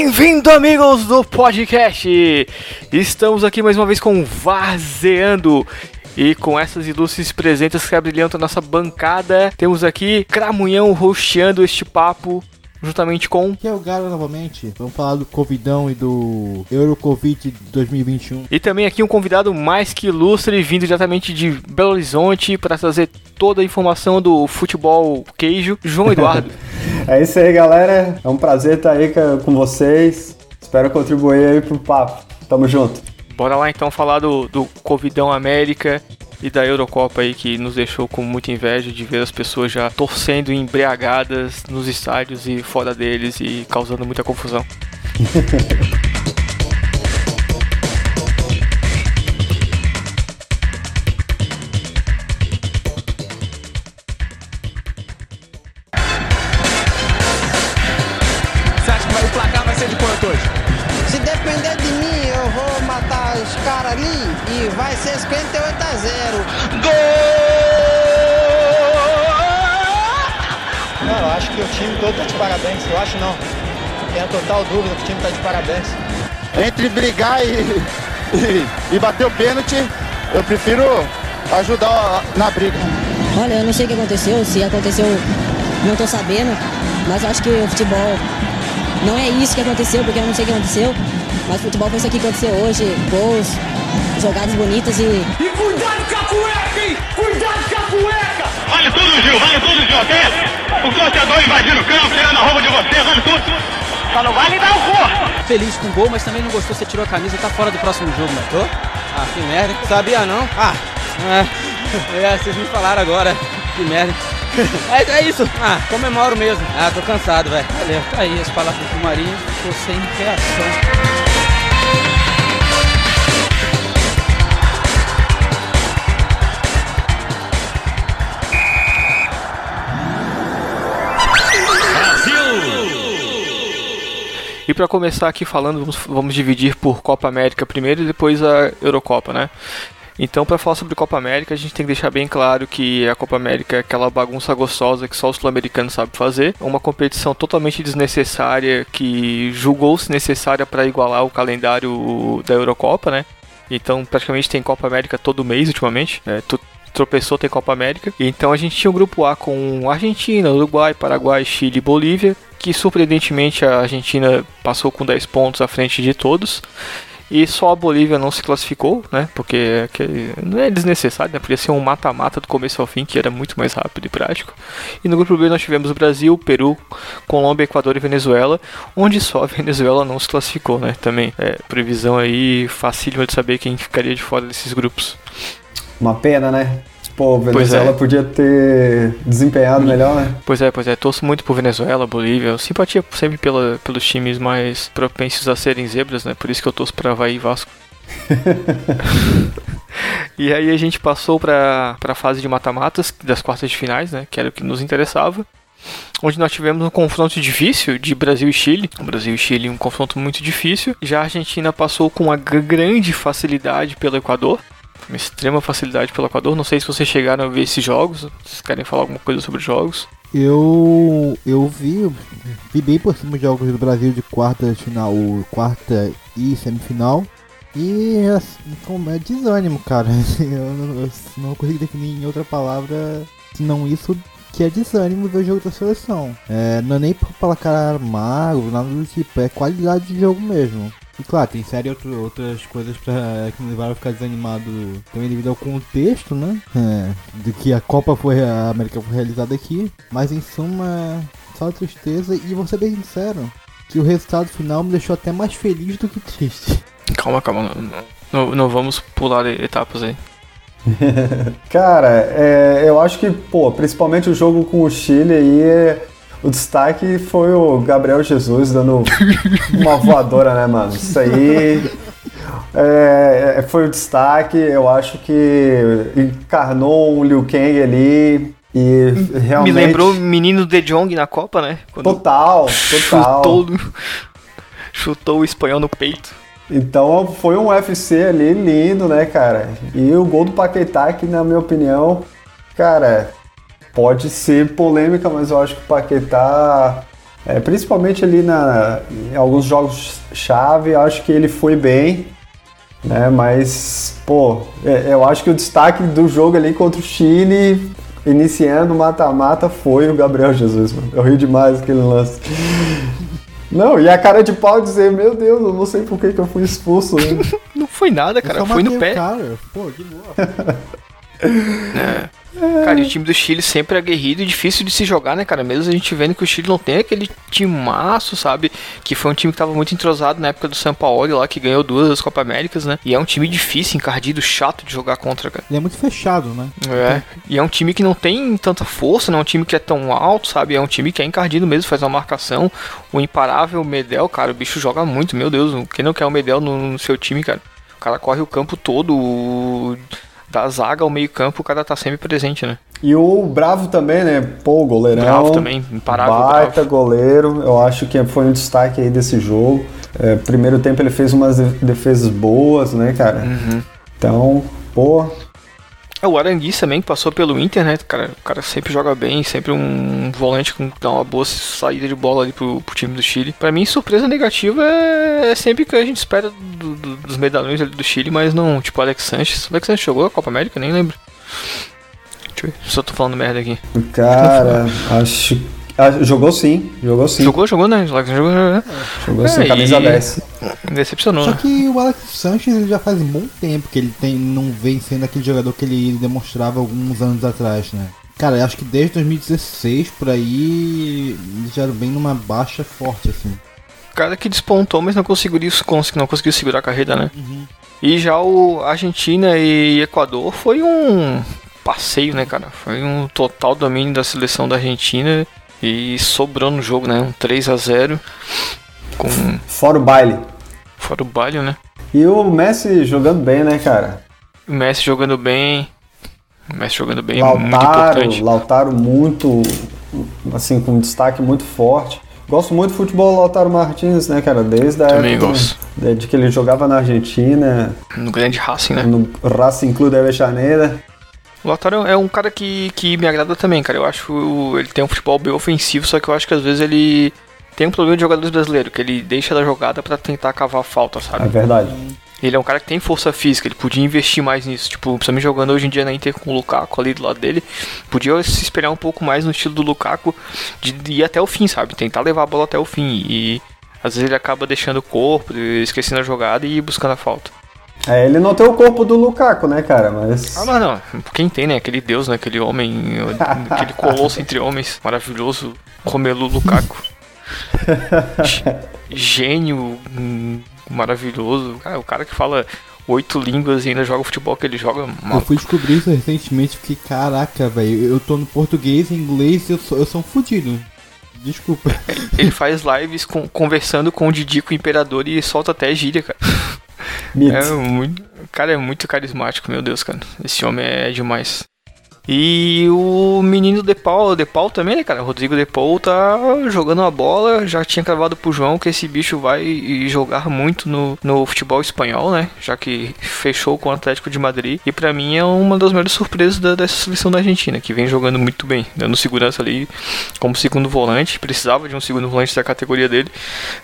Bem-vindo, amigos do podcast! Estamos aqui mais uma vez com Varzeando. E com essas ilustres presenças que abrilhantam a nossa bancada, temos aqui Cramunhão rosteando este papo juntamente com. Aqui é o Garo novamente. Vamos falar do Covidão e do Eurocovid 2021. E também aqui um convidado mais que ilustre, vindo diretamente de Belo Horizonte para trazer toda a informação do futebol queijo, João Eduardo. É isso aí, galera. É um prazer estar aí com vocês. Espero contribuir aí pro papo. Tamo junto. Bora lá então falar do, do Covidão América e da Eurocopa aí que nos deixou com muita inveja de ver as pessoas já torcendo embriagadas nos estádios e fora deles e causando muita confusão. time todo tá de parabéns. Eu acho não. Tenho total dúvida que o time tá de parabéns. Entre brigar e, e, e bater o pênalti, eu prefiro ajudar na briga. Olha, eu não sei o que aconteceu, se aconteceu, não tô sabendo, mas eu acho que o futebol não é isso que aconteceu, porque eu não sei o que aconteceu, mas o futebol foi isso aqui que aconteceu hoje, gols, jogadas bonitas e. E cuidado com a cueca, hein? Cuidado com a cueca! Vale tudo, Gil, vale tudo, Gil, ok? O torcedor invadindo o campo, tirando a roupa de você, vale tudo. Só não vale dar o corpo. Feliz com o gol, mas também não gostou, você tirou a camisa e tá fora do próximo jogo, né? Tô? Ah, que merda. Sabia não? Ah, é. É, vocês me falaram agora. Que merda. É, é isso. Ah, comemoro mesmo. Ah, tô cansado, velho. Valeu. Tá aí as palavras do Marinho. Tô sem reação. E para começar aqui falando, vamos, vamos dividir por Copa América primeiro e depois a Eurocopa, né? Então, para falar sobre Copa América, a gente tem que deixar bem claro que a Copa América é aquela bagunça gostosa que só os sul-americanos sabem fazer. Uma competição totalmente desnecessária que julgou-se necessária para igualar o calendário da Eurocopa, né? Então, praticamente tem Copa América todo mês ultimamente. É, tu tropeçou, tem Copa América. Então, a gente tinha um grupo A com Argentina, Uruguai, Paraguai, Chile e Bolívia. Que surpreendentemente a Argentina passou com 10 pontos à frente de todos. E só a Bolívia não se classificou, né? Porque que, não é desnecessário, né? Podia ser um mata-mata do começo ao fim, que era muito mais rápido e prático. E no grupo B nós tivemos Brasil, Peru, Colômbia, Equador e Venezuela, onde só a Venezuela não se classificou, né? Também é previsão aí facílima de saber quem ficaria de fora desses grupos. Uma pena, né? Pô, Venezuela é. podia ter desempenhado melhor, né? Pois é, pois é. Torço muito por Venezuela, Bolívia. Eu simpatia sempre pela, pelos times mais propensos a serem zebras, né? Por isso que eu torço pra Havaí e Vasco. e aí a gente passou pra, pra fase de mata-matas das quartas de finais, né? Que era o que nos interessava. Onde nós tivemos um confronto difícil de Brasil e Chile. O Brasil e Chile, um confronto muito difícil. Já a Argentina passou com uma grande facilidade pelo Equador uma extrema facilidade pelo Equador. Não sei se vocês chegaram a ver esses jogos. Vocês querem falar alguma coisa sobre os jogos? Eu eu vi, vi bem por cima os jogos do Brasil de quarta final, quarta e semifinal. E assim, é desânimo, cara. Eu não, eu não consigo definir em outra palavra senão isso que é desânimo ver o jogo da seleção. É, não é nem por placar armado, nada do tipo, é qualidade de jogo mesmo. E claro, tem série outro, outras coisas pra, que me levaram a ficar desanimado também devido ao contexto, né? É, de que a Copa foi, a América foi realizada aqui. Mas em suma, só tristeza e vou ser bem sincero, que o resultado final me deixou até mais feliz do que triste. Calma, calma, não, não, não vamos pular etapas aí. Cara, é, eu acho que, pô, principalmente o jogo com o Chile aí, o destaque foi o Gabriel Jesus dando uma voadora, né, mano? Isso aí é, foi o destaque. Eu acho que encarnou um Liu Kang ali. E realmente. Me lembrou o menino De Jong na Copa, né? Quando total, total. Chutou, chutou o espanhol no peito. Então foi um UFC ali lindo, né, cara? E o gol do Paquetá, que na minha opinião, cara, pode ser polêmica, mas eu acho que o Paquetá É, principalmente ali na, em alguns jogos-chave, acho que ele foi bem, né? Mas, pô, é, eu acho que o destaque do jogo ali contra o Chile, iniciando o mata-mata, foi o Gabriel Jesus, mano. Eu ri demais aquele lance. Não, e a cara de pau dizer, meu Deus, eu não sei por que, que eu fui expulso. Né? Não foi nada, cara, foi no pé. Cara. Pô, de boa. É. Cara, e o time do Chile sempre é aguerrido e difícil de se jogar, né, cara? Mesmo a gente vendo que o Chile não tem aquele timaço, sabe? Que foi um time que tava muito entrosado na época do São Paulo lá, que ganhou duas das Copa Américas, né? E é um time difícil, encardido, chato de jogar contra, cara. Ele é muito fechado, né? É. E é um time que não tem tanta força, não é um time que é tão alto, sabe? É um time que é encardido mesmo, faz uma marcação. O imparável Medel, cara, o bicho joga muito, meu Deus. Quem não quer o Medel no, no seu time, cara? O cara corre o campo todo, o- da zaga ao meio campo, o cara tá sempre presente, né? E o Bravo também, né? Pô, goleirão. Bravo também, imparável Baita Bravo. goleiro. Eu acho que foi um destaque aí desse jogo. É, primeiro tempo ele fez umas de- defesas boas, né, cara? Uhum. Então, pô, o Aranguiz também, que passou pelo Inter, né? Cara, o cara sempre joga bem, sempre um volante com dá uma boa saída de bola ali pro, pro time do Chile. Pra mim, surpresa negativa é, é sempre que a gente espera do- do- dos medalhões do Chile, mas não, tipo, Alex Sanches. O Alex Sanches jogou a Copa América? Nem lembro. Deixa eu ver, só tô falando merda aqui. cara, acho. Ah, jogou sim, jogou sim. Jogou, jogou, né? Alex jogou, né? Jogou sim, É, camisa e- 10. Decepcionou, Só né? que o Alex Sanches ele já faz um bom tempo que ele tem, não vem sendo aquele jogador que ele demonstrava alguns anos atrás, né? Cara, eu acho que desde 2016 por aí ele já vem numa baixa forte, assim. cara que despontou, mas não conseguiu, cons- não conseguiu segurar a carreira, né? E já o Argentina e Equador foi um passeio, né, cara? Foi um total domínio da seleção da Argentina e sobrou no jogo, né? Um 3 a 0 com Fora o baile. fora o baile, né? E o Messi jogando bem, né, cara? O Messi jogando bem. O Messi jogando bem, muito Lautaro, importante. Lautaro muito, assim, com um destaque muito forte. Gosto muito do futebol do Lautaro Martins, né, cara? Desde a Também época gosto. de que ele jogava na Argentina, No grande Racing, né? no Racing Clube de Avejaneira. O Lautaro é um cara que, que me agrada também, cara. Eu acho ele tem um futebol bem ofensivo, só que eu acho que às vezes ele tem um problema de jogadores brasileiros, que ele deixa da jogada pra tentar cavar falta, É sabe? verdade. Ele é um cara que tem força física, ele podia investir mais nisso. Tipo, principalmente jogando hoje em dia na Inter com o Lukaku ali do lado dele, podia se espelhar um pouco mais no estilo do Lukaku de, ir até o fim, sabe? Tentar levar a bola até o fim. E às vezes ele acaba deixando o corpo, esquecendo a jogada e ir buscando a falta. É, ele não tem o corpo do Lukaku, né, cara? Mas. Ah, mas não. Quem tem, né? Aquele deus, né? Aquele homem, aquele colosso entre homens, maravilhoso, Romelu Lukaku. Gênio, maravilhoso. Cara, o cara que fala oito línguas e ainda joga o futebol que ele joga. Eu fui descobrir isso recentemente e fiquei, caraca, velho, eu tô no português e inglês e eu sou, eu sou um fudido. Desculpa. Ele faz lives com- conversando com o Didico Imperador e solta até gíria, cara. É muito, cara é muito carismático, meu Deus, cara. Esse homem é demais. E o menino De Paul, De Paul também, né, cara? O Rodrigo De Paul tá jogando a bola, já tinha cravado pro João que esse bicho vai jogar muito no, no futebol espanhol, né? Já que fechou com o Atlético de Madrid. E pra mim é uma das maiores surpresas da- dessa seleção da Argentina, que vem jogando muito bem, dando segurança ali como segundo volante. Precisava de um segundo volante da categoria dele,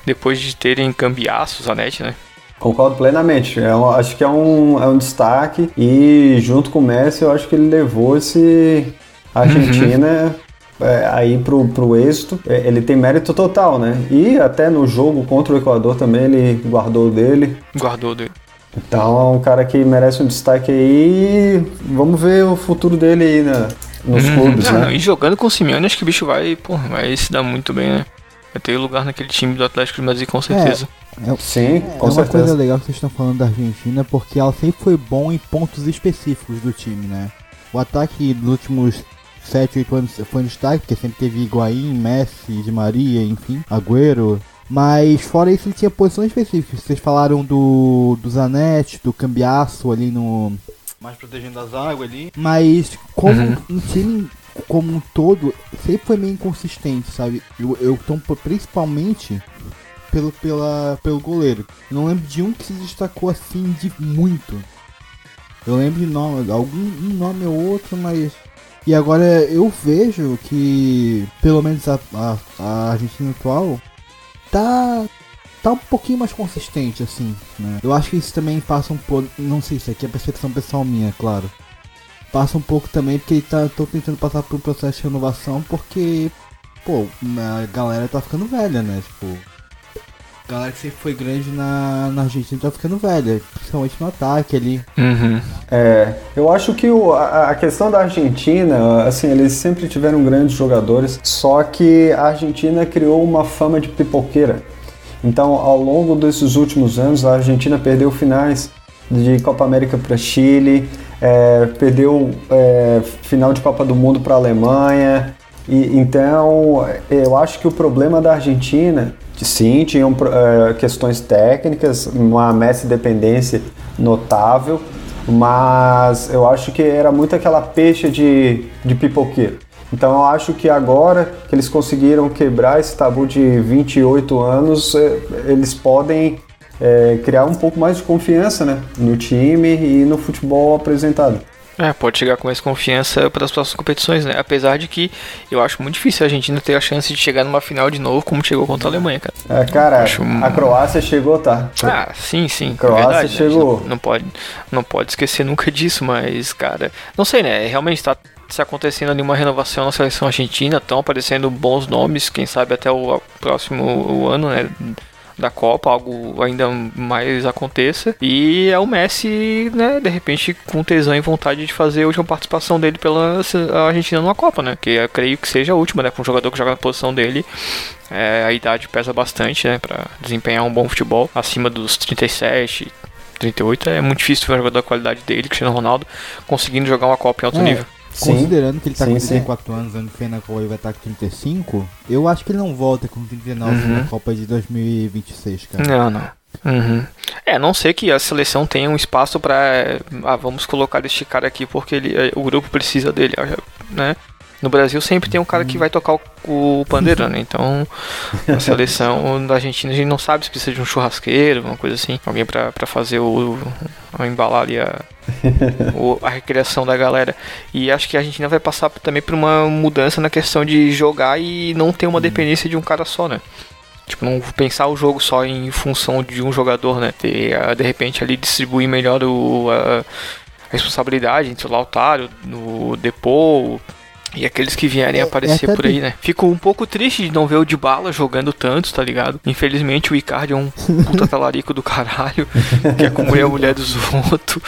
depois de terem cambiaços, Zanetti, né? Concordo plenamente. É acho que é um, é um destaque. E junto com o Messi, eu acho que ele levou esse Argentina é, aí pro, pro êxito. É, ele tem mérito total, né? E até no jogo contra o Equador também ele guardou o dele. Guardou dele. Então é um cara que merece um destaque aí. Vamos ver o futuro dele aí na- nos Uhum. clubes, Ah, não, né? E jogando com o Simeone, acho que o bicho vai, pô, vai se dar muito bem, né? Vai ter lugar naquele time do Atlético de Madrid com certeza. É, Sim, é com uma certeza. coisa legal que vocês estão falando da Argentina, porque ela sempre foi bom em pontos específicos do time, né? O ataque dos últimos 7, 8 anos foi um destaque, porque sempre teve Higuaín, Messi, Di Maria, enfim, Agüero. Mas fora isso ele tinha posições específicas. Vocês falaram do, do Zanetti, do Cambiaço ali no... Mais protegendo as águas ali. Mas como Uhum. um time como um todo, sempre foi meio inconsistente, sabe? Eu, eu principalmente pelo, pela, pelo goleiro. Eu não lembro de um que se destacou assim de muito. Eu lembro de nome, algum um nome ou outro, mas E agora eu vejo que, pelo menos a, a, a Argentina atual, tá tá um pouquinho mais consistente, assim, né? Eu acho que isso também passa um pouco. Não sei se aqui é a percepção pessoal minha, claro. Passa um pouco também porque tá, tô tentando passar por um processo de renovação porque, pô, a galera tá ficando velha, né? Tipo, a galera que sempre foi grande na, na Argentina tá ficando velha, principalmente no ataque ali. Uhum. É, eu acho que o, a, a questão da Argentina, assim, eles sempre tiveram grandes jogadores, só que a Argentina criou uma fama de pipoqueira. Então, ao longo desses últimos anos, a Argentina perdeu finais de Copa América para Chile, é, perdeu é, final de Copa do Mundo para a Alemanha. E, então, eu acho que o problema da Argentina, sim, tinham é, questões técnicas, uma Messi dependência notável, mas eu acho que era muito aquela peixe de, de pipoqueiro. Então eu acho que agora que eles conseguiram quebrar esse tabu de 28 anos, é, eles podem é, criar um pouco mais de confiança né, no time e no futebol apresentado. É, pode chegar com mais confiança para as próximas competições, né? Apesar de que eu acho muito difícil a Argentina ter a chance de chegar numa final de novo como chegou contra a Alemanha, cara. É, cara, acho... a Croácia chegou, tá? Ah, sim, sim. A Croácia verdade, chegou. Né? Não, não, pode, não pode esquecer nunca disso, mas, cara, não sei, né? Realmente está se acontecendo ali uma renovação na seleção argentina, estão aparecendo bons nomes, quem sabe até o próximo o ano, né? Da Copa, algo ainda mais aconteça. E é o Messi, né, de repente, com tesão e vontade de fazer a última participação dele pela Argentina numa Copa, né? Que eu creio que seja a última, né? Com um jogador que joga na posição dele. É, a idade pesa bastante, né? Pra desempenhar um bom futebol. Acima dos 37, 38 é muito difícil ver um jogador da qualidade dele, Cristiano Ronaldo, conseguindo jogar uma Copa em alto É. nível. Considerando que ele tá sim, com sim. 34 anos, ano que vem na Copa ele vai estar com 35, eu acho que ele não volta com 39 Uhum. na Copa de 2026, cara. Não, não. Uhum. É, não ser que a seleção tenha um espaço pra. Ah, vamos colocar este cara aqui porque ele, eh, o grupo precisa dele, né? No Brasil sempre tem um cara que vai tocar o, pandeiro, né? Então, a seleção da Argentina a gente não sabe se precisa de um churrasqueiro, uma coisa assim, alguém pra, pra fazer o, o embalar ali a, o- a recreação da galera. E acho que a Argentina vai passar também por uma mudança na questão de jogar e não ter uma dependência de um cara só, né? Tipo, não pensar o jogo só em função de um jogador, né? Ter, de repente, ali distribuir melhor o, a, a responsabilidade entre o Lautaro, o Depô e aqueles que vierem É- aparecer é por aí, de- né? Fico um pouco triste de não ver o Dybala jogando tanto, tá ligado? Infelizmente o Icardi é um puta talarico do caralho, quer comer a mulher dos outros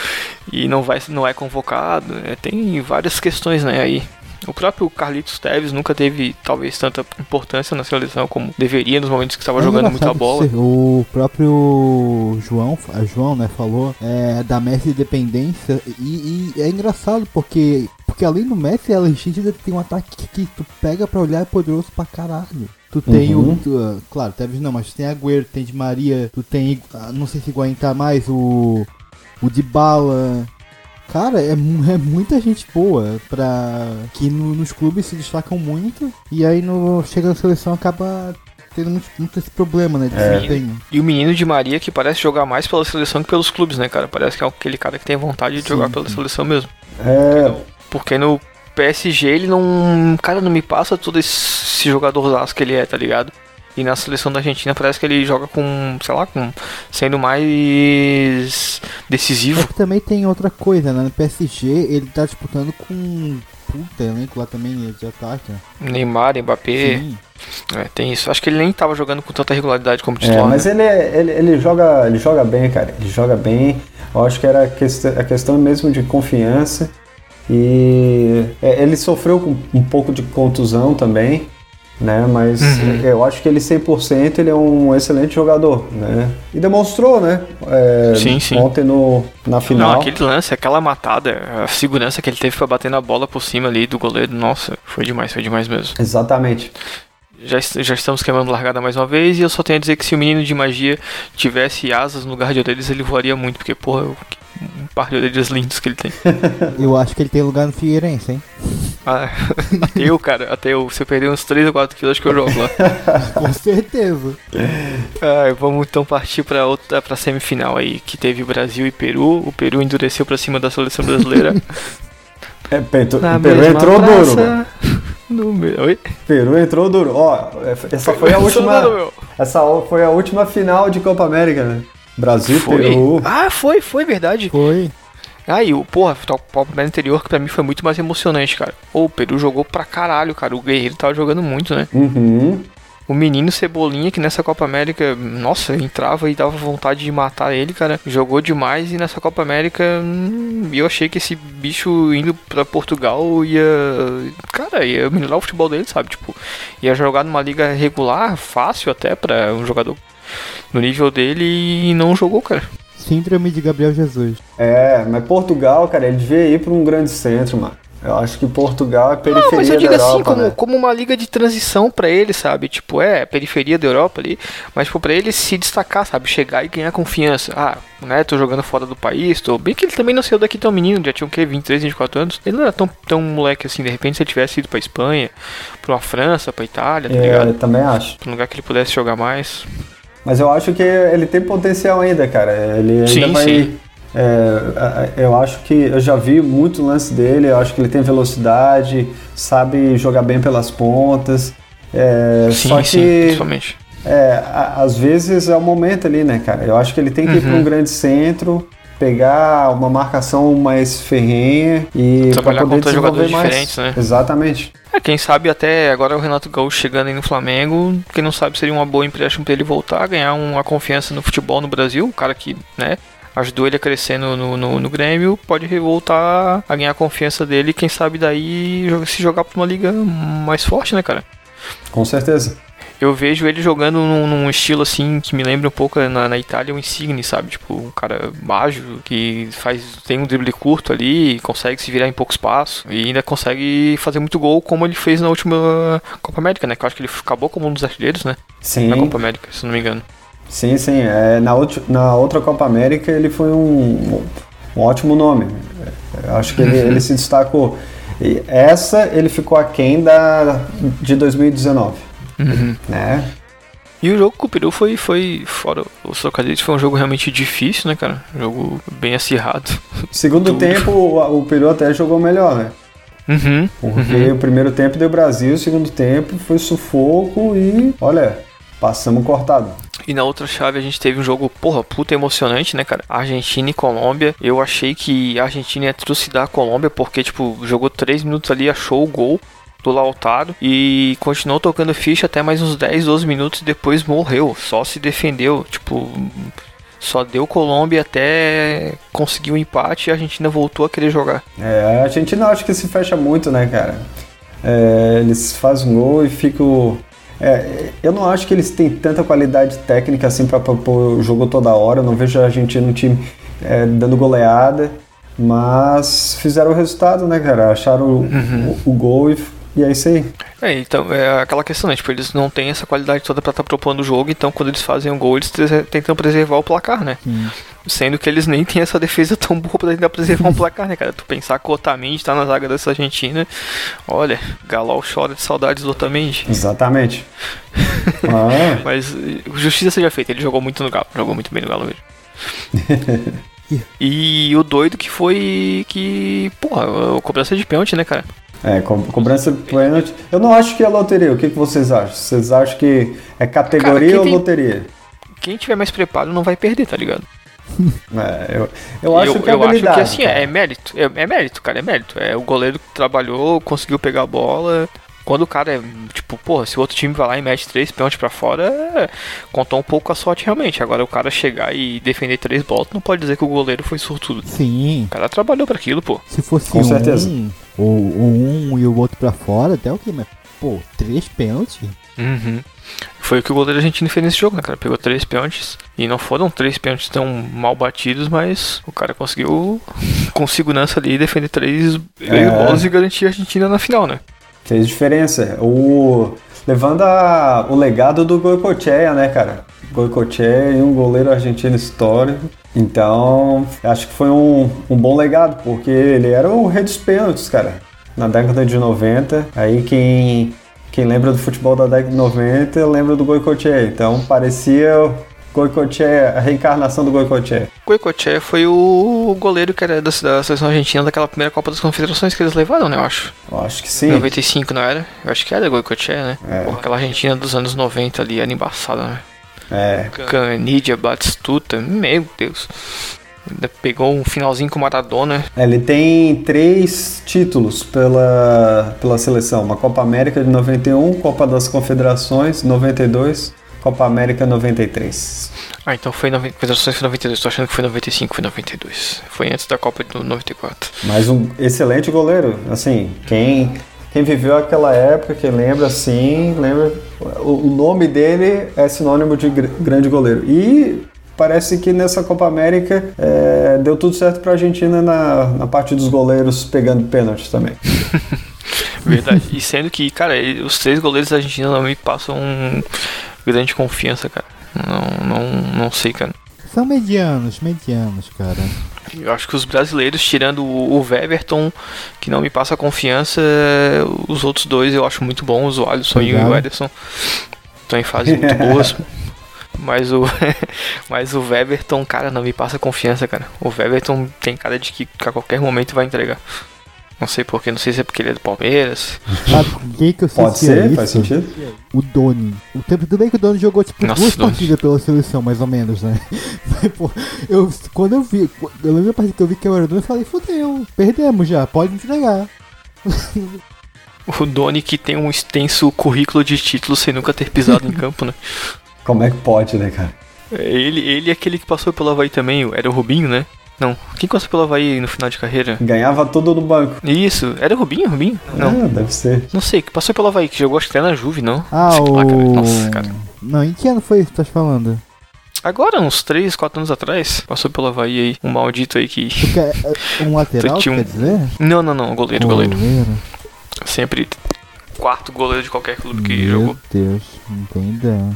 e não vai não é convocado. né? Tem várias questões, né, aí. O próprio Carlitos Teves nunca teve, talvez, tanta importância na seleção como deveria nos momentos que estava É jogando muita bola. que O próprio João, a João, né, falou é, da Messi dependência e, e é engraçado porque porque além do Messi, a Argentina tem um ataque que, que tu pega pra olhar é poderoso pra caralho. Tu tem Uhum. o. tu, ah, claro, Tevez não, mas tu tem Agüero, tem Di Maria, tu tem. ah, Não sei se aguentar mais o. O Dybala. Cara, é, é muita gente boa pra. que no- nos clubes se destacam muito. E aí no, chega na seleção acaba tendo muito, muito esse problema, né? De É. desempenho. E o menino de Maria que parece jogar mais pela seleção que pelos clubes, né, cara? Parece que é aquele cara que tem vontade de Sim, jogar sim. pela seleção mesmo. É, Porque no PSG ele não. Cara, não me passa todo esse jogadorzaço que ele é, tá ligado? E na seleção da Argentina parece que ele joga com, sei lá, com. sendo mais É decisivo. que também tem outra coisa, né? No PSG ele tá disputando com puta elenco lá também de ataque. né? Neymar, Mbappé. Sim. É, tem isso. Acho que ele nem tava jogando com tanta regularidade como é, titular. mas né? ele, é- ele, ele, joga, ele joga bem, cara. Ele joga bem. Eu acho que era a questão, a questão mesmo de confiança. E é, ele sofreu com um pouco de contusão também, né? Mas Uhum. eu acho que ele 100% ele é um excelente jogador, né? E demonstrou, né? é, Sim, sim. Ontem no, na final. Não, aquele lance, aquela matada, a segurança que ele teve pra bater na bola por cima ali do goleiro, nossa, foi demais, foi demais mesmo. Exatamente. Já, já estamos queimando largada mais uma vez e eu só tenho a dizer que se o menino de magia tivesse asas no lugar de orelhas, ele voaria muito, porque, porra, que- um par de orelhas lindos que ele tem. Eu acho que ele tem lugar no Figueirense, hein? Ah, até eu, cara, até eu, se eu perder uns 3 ou 4 quilos, acho que eu jogo lá. Com certeza. Ah, vamos então partir pra outra, pra semifinal aí, que teve Brasil e Peru. O Peru endureceu pra cima da seleção brasileira. É, Peru, Na Peru mesma entrou praça, duro, meu... Oi? Peru entrou duro. Ó, essa foi a última. duro. Essa foi a última final de Copa América, né? Brasil, Foi. Peru. Ah, foi, foi verdade. Foi. Ah, e o, porra, o Copa América anterior que pra mim foi muito mais emocionante, cara. Ô, o Peru jogou pra caralho, cara. O Guerreiro tava jogando muito, né? Uhum. O menino Cebolinha, que nessa Copa América, nossa, entrava e dava vontade de matar ele, cara. Jogou demais e nessa Copa América hum, eu achei que esse bicho indo pra Portugal ia. Cara, ia melhorar o futebol dele, sabe? Tipo, ia jogar numa liga regular, fácil até pra um jogador no nível dele e não jogou, cara. Síndrome de Gabriel Jesus. É, mas Portugal, cara, ele devia ir pra um grande centro, mano. Eu acho que Portugal é periferia Não, mas eu da digo Europa, assim, como, né? como uma liga de transição pra ele, sabe? Tipo, é, periferia da Europa ali, mas tipo, pra ele se destacar, sabe? Chegar e ganhar confiança. Ah, né, tô jogando fora do país, tô... Bem que ele também não saiu daqui tão menino, já tinha o quê? 23, 24 anos. Ele não era tão, tão moleque assim, de repente se ele tivesse ido pra Espanha, pra uma França, pra Itália, tá É, ligado? também acho. Pra um lugar que ele pudesse jogar mais. Mas eu acho que ele tem potencial ainda, cara. Ele ainda Sim, vai. sim. É, eu acho que eu já vi muito lance dele. Eu acho que ele tem velocidade, sabe jogar bem pelas pontas. É, Sim, só sim, que principalmente. é, a- às vezes é o momento ali, né, cara? Eu acho que ele tem que ir para Uhum. um grande centro, pegar uma marcação mais ferrenha e Trabalhar poder contra desenvolver jogadores mais. diferentes, né? Exatamente. É, quem sabe até agora o Renato Gaúcho chegando aí no Flamengo, quem não sabe seria uma boa empréstimo pra ele voltar, ganhar uma confiança no futebol no Brasil, o cara que, né, ajudou ele a crescer no, no, no- no Grêmio, pode voltar a ganhar a confiança dele, quem sabe daí se jogar pra uma liga mais forte, né, cara? Com certeza. Eu vejo ele jogando num, num estilo assim que me lembra um pouco na, na Itália o Insigne, sabe? Tipo, um cara ágil que faz tem um drible curto ali, consegue se virar em pouco espaço e ainda consegue fazer muito gol como ele fez na última Copa América, né? Que eu acho que ele acabou como um dos artilheiros, né? Sim. Na Copa América, se não me engano. Sim, sim. É, na, outra, na outra Copa América ele foi um, um ótimo nome. Eu acho que ele, Uhum. ele se destacou. E essa ele ficou aquém da, de 2019. Uhum. Né? E o jogo com o Peru foi, foi fora os trocadilhos, foi um jogo realmente difícil, né, cara? Um jogo bem acirrado. Segundo Tudo. tempo, o, o Peru até jogou melhor, né? Uhum. Porque o primeiro tempo deu Brasil, o segundo tempo foi sufoco e, olha, passamos cortado. E na outra chave a gente teve um jogo, porra, puta emocionante, né, cara? Argentina e Colômbia. Eu achei que a Argentina ia trucidar a Colômbia, porque, tipo, jogou 3 minutos ali, achou o gol do Lautaro e continuou tocando ficha até mais uns 10, 12 minutos depois morreu. Só se defendeu, tipo, só deu Colômbia até conseguir o empate e a Argentina voltou a querer jogar. É, a Argentina acho que se fecha muito, né, cara? É, eles fazem um gol e ficam. É, eu não acho que eles têm tanta qualidade técnica assim pra propor o jogo toda hora. Eu não vejo a Argentina um time é, dando goleada, mas fizeram o resultado, né, cara? Acharam o, o- o gol e, e é isso aí. É, então, é aquela questão, né? Tipo, eles não têm essa qualidade toda pra estar propondo o jogo, então quando eles fazem um gol, eles tentam preservar o placar, né? Sendo que eles nem têm essa defesa tão boa pra tentar preservar um placar, né, cara? Tu pensar que o Otamendi tá na zaga dessa Argentina, olha, Galol chora de saudades do Otamendi. Exatamente. Ah, Mas eh, justiça seja feita, ele jogou muito no Galo, jogou muito bem no Galo mesmo. E o doido que foi que, porra, a cobrança de pênalti, né, cara? É, co cobrança de pênalti. Eu não acho que é loteria. O que, que vocês acham? Vocês acham que é categoria Cara, ou tem- loteria? Quem tiver mais preparado não vai perder, tá ligado? É, eu, eu acho que é eu acho que assim, cara. é, é mérito. É, é mérito, cara, é mérito. É o goleiro que trabalhou, conseguiu pegar a bola. Quando o cara é, tipo, porra, se o outro time vai lá e mete três pênaltis pra fora, é, contou um pouco a sorte realmente. Agora o cara chegar e defender três bolas, não pode dizer que o goleiro foi sortudo. Sim. O cara trabalhou pra aquilo, pô. Se fosse Com um, certeza. ou, ou um e o outro pra fora, até o que, mas, pô, três pênaltis? Uhum. Foi o que o goleiro argentino fez nesse jogo, né, cara? Pegou três pênaltis. E não foram três pênaltis tão mal batidos, mas o cara conseguiu, com segurança ali, defender três É. bolas e garantir a Argentina na final, né? Fez diferença. O, levando a- o legado do Goicoechea, né, cara? Goicoechea e um goleiro argentino histórico. Então, acho que foi um, um bom legado, porque ele era o rei dos pênaltis, cara. Na década de 90. Aí quem, quem lembra do futebol da década de 90 lembra do Goicoechea. Então, parecia Goicoechea, a reencarnação do Goicoechea. Goicoechea foi o goleiro que era da, da seleção argentina daquela primeira Copa das Confederações que eles levaram, né, eu acho. Eu acho que sim. 95, não era? Eu acho que era Goicoechea, né? É. Porra, aquela Argentina dos anos 90 ali era embaçada, né? É. Canidia, Batistuta, meu Deus. Ainda pegou um finalzinho com o Maradona. É, Ele tem três títulos pela, pela seleção: uma Copa América de 91, Copa das Confederações 92, Copa América 93. Ah, então foi 90, Federações foi 92, tô achando que foi 95, foi 92. Foi antes da Copa do 94. Mas um excelente goleiro. Assim, quem, quem viveu aquela época, quem lembra assim, lembra. O, nome dele é sinônimo de gr- grande goleiro. E parece que nessa Copa América é, deu tudo certo pra Argentina na, na parte dos goleiros pegando pênaltis também. Verdade. e sendo que, cara, os três goleiros da Argentina não me passam grande confiança, cara. Não, não, não sei, cara. São medianos, medianos, cara. Eu acho que os brasileiros, tirando o Weverton, que não me passa confiança, os outros dois eu acho muito bons, o Alisson e o. Ederson. Estão em fases muito boas. Mas o, mas o Weverton, cara, não me passa confiança, cara. O Weverton tem cara de que a qualquer momento vai entregar. Não sei porquê, não sei se é porque ele é do Palmeiras. Sabe quem que eu Pode sentia ser, isso? faz sentido. O Doni. O tempo tudo bem que o Doni jogou tipo Nossa, duas Doni. partidas pela seleção, mais ou menos, né? Mas, pô, eu, quando eu vi, eu lembro partida que eu vi que era o Doni, eu falei, fodeu, perdemos já, pode entregar. O Doni que tem um extenso currículo de títulos sem nunca ter pisado em campo, né? Como é que pode, né, cara? Ele, ele é aquele que passou pelo Havaí também, era o Rubinho, né? Não, quem passou pelo Havaí no final de carreira? Ganhava tudo no banco. Isso, era o Rubinho, Rubinho? Não, Ah, deve ser. não sei, que passou pelo Havaí, que jogou acho que até na Juve, não? Ah, Sei lá, cara. o. Nossa, cara. Não, em que ano foi isso que tu tá falando? Agora, uns 3, 4 anos atrás, passou pelo Havaí aí, um maldito aí que... Quer, é, um lateral, um- quer dizer? Não, não, não, goleiro, goleiro. Goleiro. Sempre quarto goleiro de qualquer clube que Meu jogou. Deus, não tem ideia.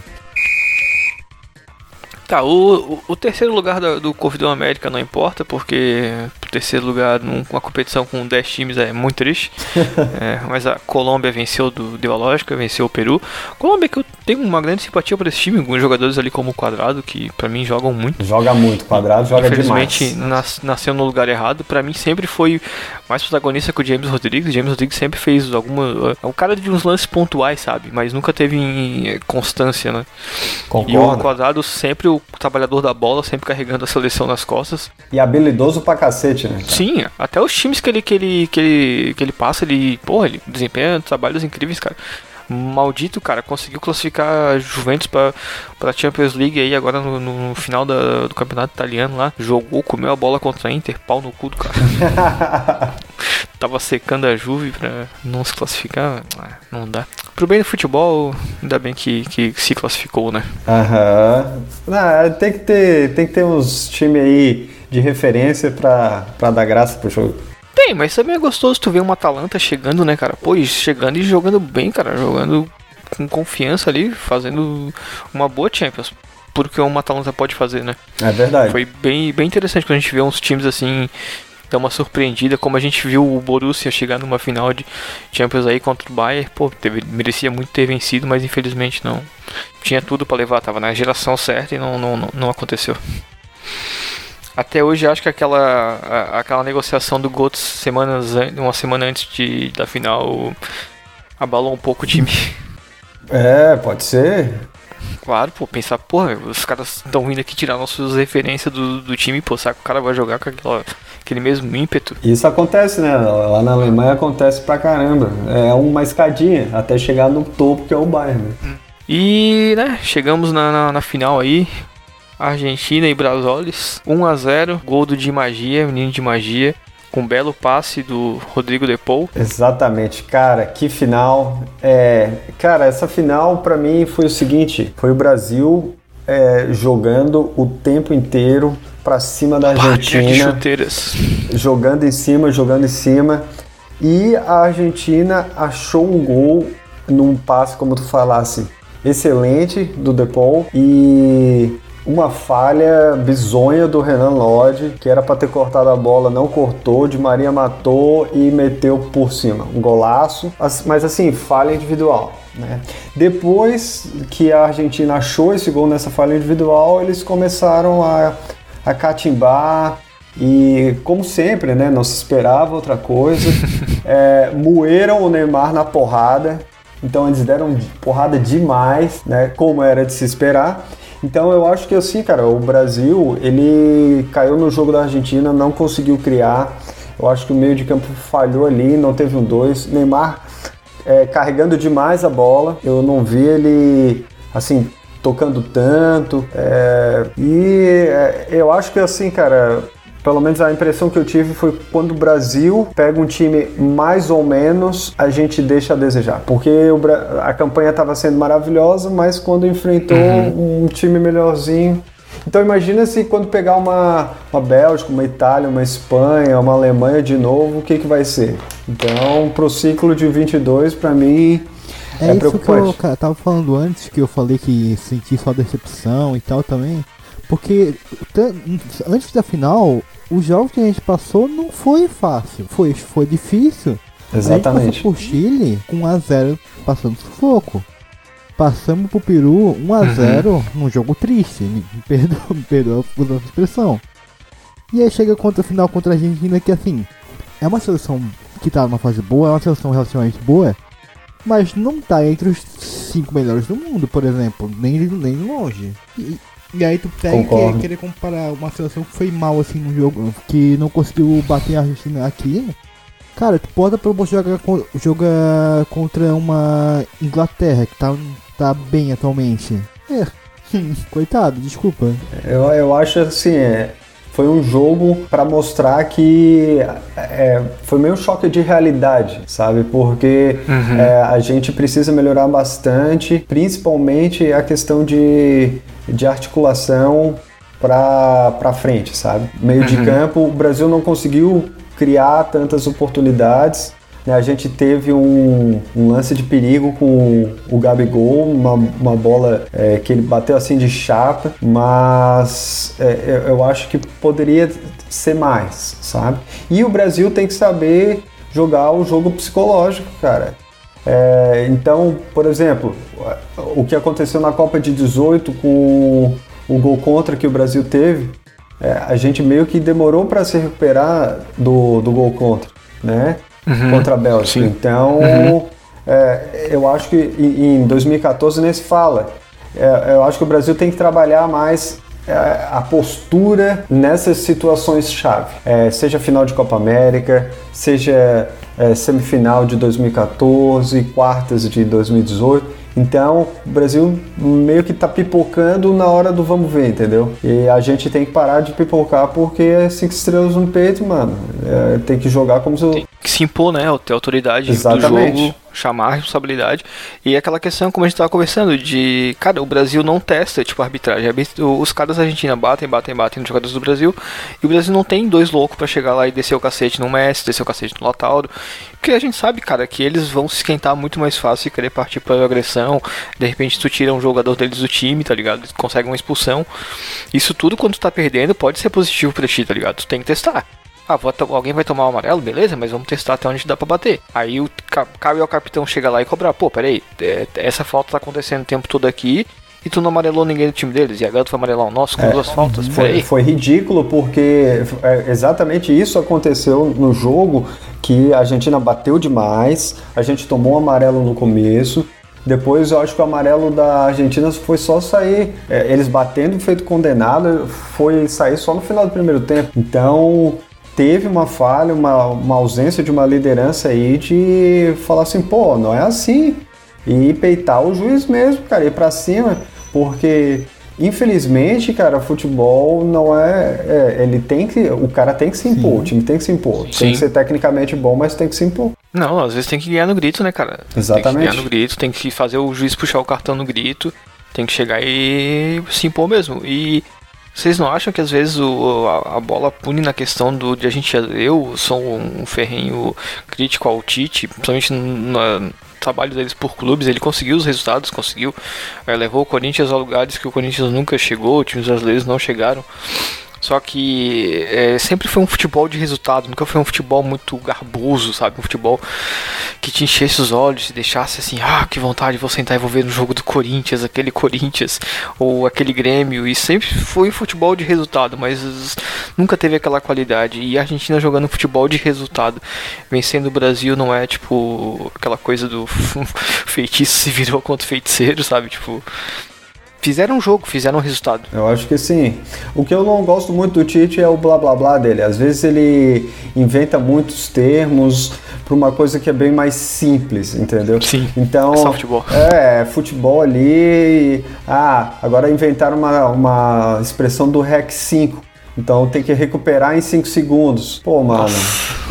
Tá, o, o, terceiro lugar do Corvidão América não importa, porque o terceiro lugar num- uma competição com 10 times é muito triste. É, mas a Colômbia venceu do deu a lógica, venceu o Peru. Colômbia que eu tenho uma grande simpatia por esse time, alguns jogadores ali como o Quadrado, que pra mim jogam muito. Joga muito, quadrado joga Infelizmente demais. nas- nasceu no lugar errado. Pra mim sempre foi mais protagonista que o James Rodrigues. O James Rodrigues sempre fez alguma. É um cara de uns lances pontuais, sabe? Mas nunca teve em, eh, constância, né? E o Concordo. quadrado sempre o trabalhador da bola, sempre carregando a seleção nas costas. E habilidoso pra cacete, né? cara? Sim, até os times que ele, que ele, que ele, que ele passa, ele, porra, ele desempenha trabalhos incríveis, cara. Maldito, cara, conseguiu classificar a Juventus pra, pra Champions League aí agora no, no final da- do campeonato italiano lá. Jogou, comeu a bola contra a Inter, pau no cu do cara. Tava secando a Juve pra não se classificar. Ah, não dá. Pro bem do futebol, ainda bem que, que se classificou, né? Aham. Não, tem que ter, tem que ter uns times aí de referência pra, pra dar graça pro jogo. Tem, mas também é gostoso tu ver uma Atalanta chegando, né, cara? Pô, e chegando e jogando bem, cara. Jogando com confiança ali, fazendo uma boa Champions. Porque uma Atalanta pode fazer, né? É verdade. Foi bem, bem interessante quando a gente vê uns times assim dar uma surpreendida, como a gente viu o Borussia chegar numa final de Champions aí contra o Bayern, pô, teve, merecia muito ter vencido, mas infelizmente não. Tinha tudo pra levar, tava na geração certa e não, não, não, não aconteceu. Até hoje acho que aquela, a- aquela negociação do Götze semanas an- uma semana antes de, da final abalou um pouco o time. É, pode ser. Claro, pô, pensar, porra, os caras estão vindo aqui tirar nossas referências do, do time, pô, que o cara vai jogar com aquela, aquele mesmo ímpeto? Isso acontece, né? Lá na Alemanha acontece pra caramba. É uma escadinha até chegar no topo que é o Bayern. Né? E, né, chegamos na, na, na final aí. Argentina e Brasoles. 1 a 0 gol do Di Magia, menino de magia. Com um belo passe do Rodrigo Depou. Exatamente, cara, que final. É, cara, essa final pra mim foi o seguinte: foi o Brasil é, jogando o tempo inteiro pra cima da Tinha de Argentina, chuteiras. jogando em cima, jogando em cima. E a Argentina achou um gol num passe, como tu falasse, excelente do Depol e uma falha bizonha do Renan Lodge, que era para ter cortado a bola, não cortou, de Maria matou e meteu por cima. Um golaço, As- mas assim, falha individual. Né? Depois que a Argentina achou esse gol nessa falha individual, eles começaram a, a catimbar e, como sempre, né, não se esperava outra coisa. é, moeram o Neymar na porrada, então eles deram porrada demais, né, como era de se esperar. Então eu acho que assim, cara, o Brasil, ele caiu no jogo da Argentina, não conseguiu criar. Eu acho que o meio de campo falhou ali, não teve um dois. Neymar é, carregando demais a bola. Eu não vi ele assim tocando tanto. É, e é, eu acho que assim, cara, pelo menos a impressão que eu tive foi quando o Brasil pega um time mais ou menos, a gente deixa a desejar. Porque a campanha estava sendo maravilhosa, mas quando enfrentou uhum. um time melhorzinho. Então imagina se quando pegar uma, uma Bélgica, uma Itália, uma Espanha, uma Alemanha de novo, o que, que vai ser? Então, pro ciclo de 22, para mim, é, é isso que eu tava falando antes, que eu falei que senti só decepção e tal também. Porque antes da final, os jogos que a gente passou não foi fácil. Foi, foi difícil. Exatamente. A gente passou por Chile com 1x0 passando sufoco. Passamos pro Peru 1x0 uhum. num jogo triste. Me perdoa, me perdoa a expressão. E aí chega contra a final contra a Argentina que assim, é uma seleção que tá numa fase boa, é uma seleção relativamente boa, mas não tá entre os cinco melhores do mundo, por exemplo, nem, nem longe. E, e aí tu pega e querer comparar uma seleção que foi mal assim no jogo, que não conseguiu bater a Argentina aqui. Cara, tu pode pelo jogar, jogar contra uma Inglaterra que tá, tá bem atualmente. É, coitado, desculpa. Eu, eu acho assim, é, foi um jogo para mostrar que é, foi meio choque de realidade, sabe? Porque uhum. é, a gente precisa melhorar bastante, principalmente a questão de, de articulação para frente, sabe? Meio uhum. de campo, o Brasil não conseguiu criar tantas oportunidades né, a gente teve um, um, lance de perigo com o Gabigol, uma, uma bola é, que ele bateu assim de chapa, mas é, eu acho que poderia ser mais, sabe? E o Brasil tem que saber jogar o jogo psicológico, cara. É, então, por exemplo, o que aconteceu na Copa de 18 com o gol contra que o Brasil teve, é, a gente meio que demorou para se recuperar do, do gol contra, né? uhum. contra a Bélgica. Sim. Então, uhum. é, eu acho que em 2014 nem se fala. É, eu acho que o Brasil tem que trabalhar mais é, a postura nessas situações chave, é, seja final de Copa América, seja é, semifinal de 2014, quartas de 2018 então, o Brasil meio que tá pipocando na hora do vamos ver, entendeu? E a gente tem que parar de pipocar porque é cinco estrelas no peito, mano. É, tem que jogar como se... Tem que se impor, né? Ter autoridade Exatamente. do jogo chamar a responsabilidade. E aquela questão, como a gente estava conversando, de, cara, o Brasil não testa, tipo, arbitragem. Os caras da Argentina batem, batem, batem nos jogadores do Brasil. E o Brasil não tem dois loucos para chegar lá e descer o cacete no Messi, descer o cacete no Lautaro. Porque a gente sabe, cara, que eles vão se esquentar muito mais fácil e querer partir pra agressão. De repente tu tira um jogador deles do time, tá ligado? Consegue uma expulsão. Isso tudo quando tu tá perdendo pode ser positivo pra ti, tá ligado? Tu tem que testar. Ah, alguém vai tomar o amarelo, beleza, mas vamos testar até onde dá pra bater. Aí o cabe ao capitão chegar lá e cobrar, pô, peraí, é, essa falta tá acontecendo o tempo todo aqui e tu não amarelou ninguém do time deles, e agora tu vai amarelar o nosso com é, duas faltas, foi, foi ridículo porque é, exatamente isso aconteceu no jogo que a Argentina bateu demais, a gente tomou um amarelo no começo, depois eu acho que o amarelo da Argentina foi só sair, é, eles batendo feito condenado, foi sair só no final do primeiro tempo. Então teve uma falha, uma, uma ausência de uma liderança aí de falar assim, pô, não é assim. E peitar o juiz mesmo, cara, ir pra cima, porque infelizmente, cara, futebol não é, é, Ele tem que. O cara tem que se impor, Sim. o time tem que se impor. Sim. Tem que ser tecnicamente bom, mas tem que se impor. Não, às vezes tem que ganhar no grito, né, cara? Exatamente. Tem que ganhar no grito, tem que fazer o juiz puxar o cartão no grito, tem que chegar e se impor mesmo. E vocês não acham que às vezes o, a, a, bola pune na questão do de a gente. Eu sou um ferrenho crítico ao Tite, principalmente no, trabalho deles por clubes, ele conseguiu os resultados, conseguiu, é, levou o Corinthians a lugares que o Corinthians nunca chegou, times brasileiros não chegaram. Só que é, sempre foi um futebol de resultado, nunca foi um futebol muito garboso, sabe? Um futebol que te enchesse os olhos e deixasse assim, ah, que vontade de você sentar e vou ver no jogo do Corinthians, aquele Corinthians ou aquele Grêmio. E sempre foi futebol de resultado, mas nunca teve aquela qualidade. E a Argentina jogando futebol de resultado, vencendo o Brasil não é tipo aquela coisa do feitiço se virou contra o feiticeiro, sabe? Tipo, fizeram um jogo, fizeram um resultado. Eu acho que sim. O que eu não gosto muito do Tite é o blá blá blá dele. Às vezes ele inventa muitos termos para uma coisa que é bem mais simples, entendeu? Sim. Então, é só futebol. É, futebol ali. Ah, agora inventaram uma, uma expressão do REC 5. Então tem que recuperar em 5 segundos. Pô, mano,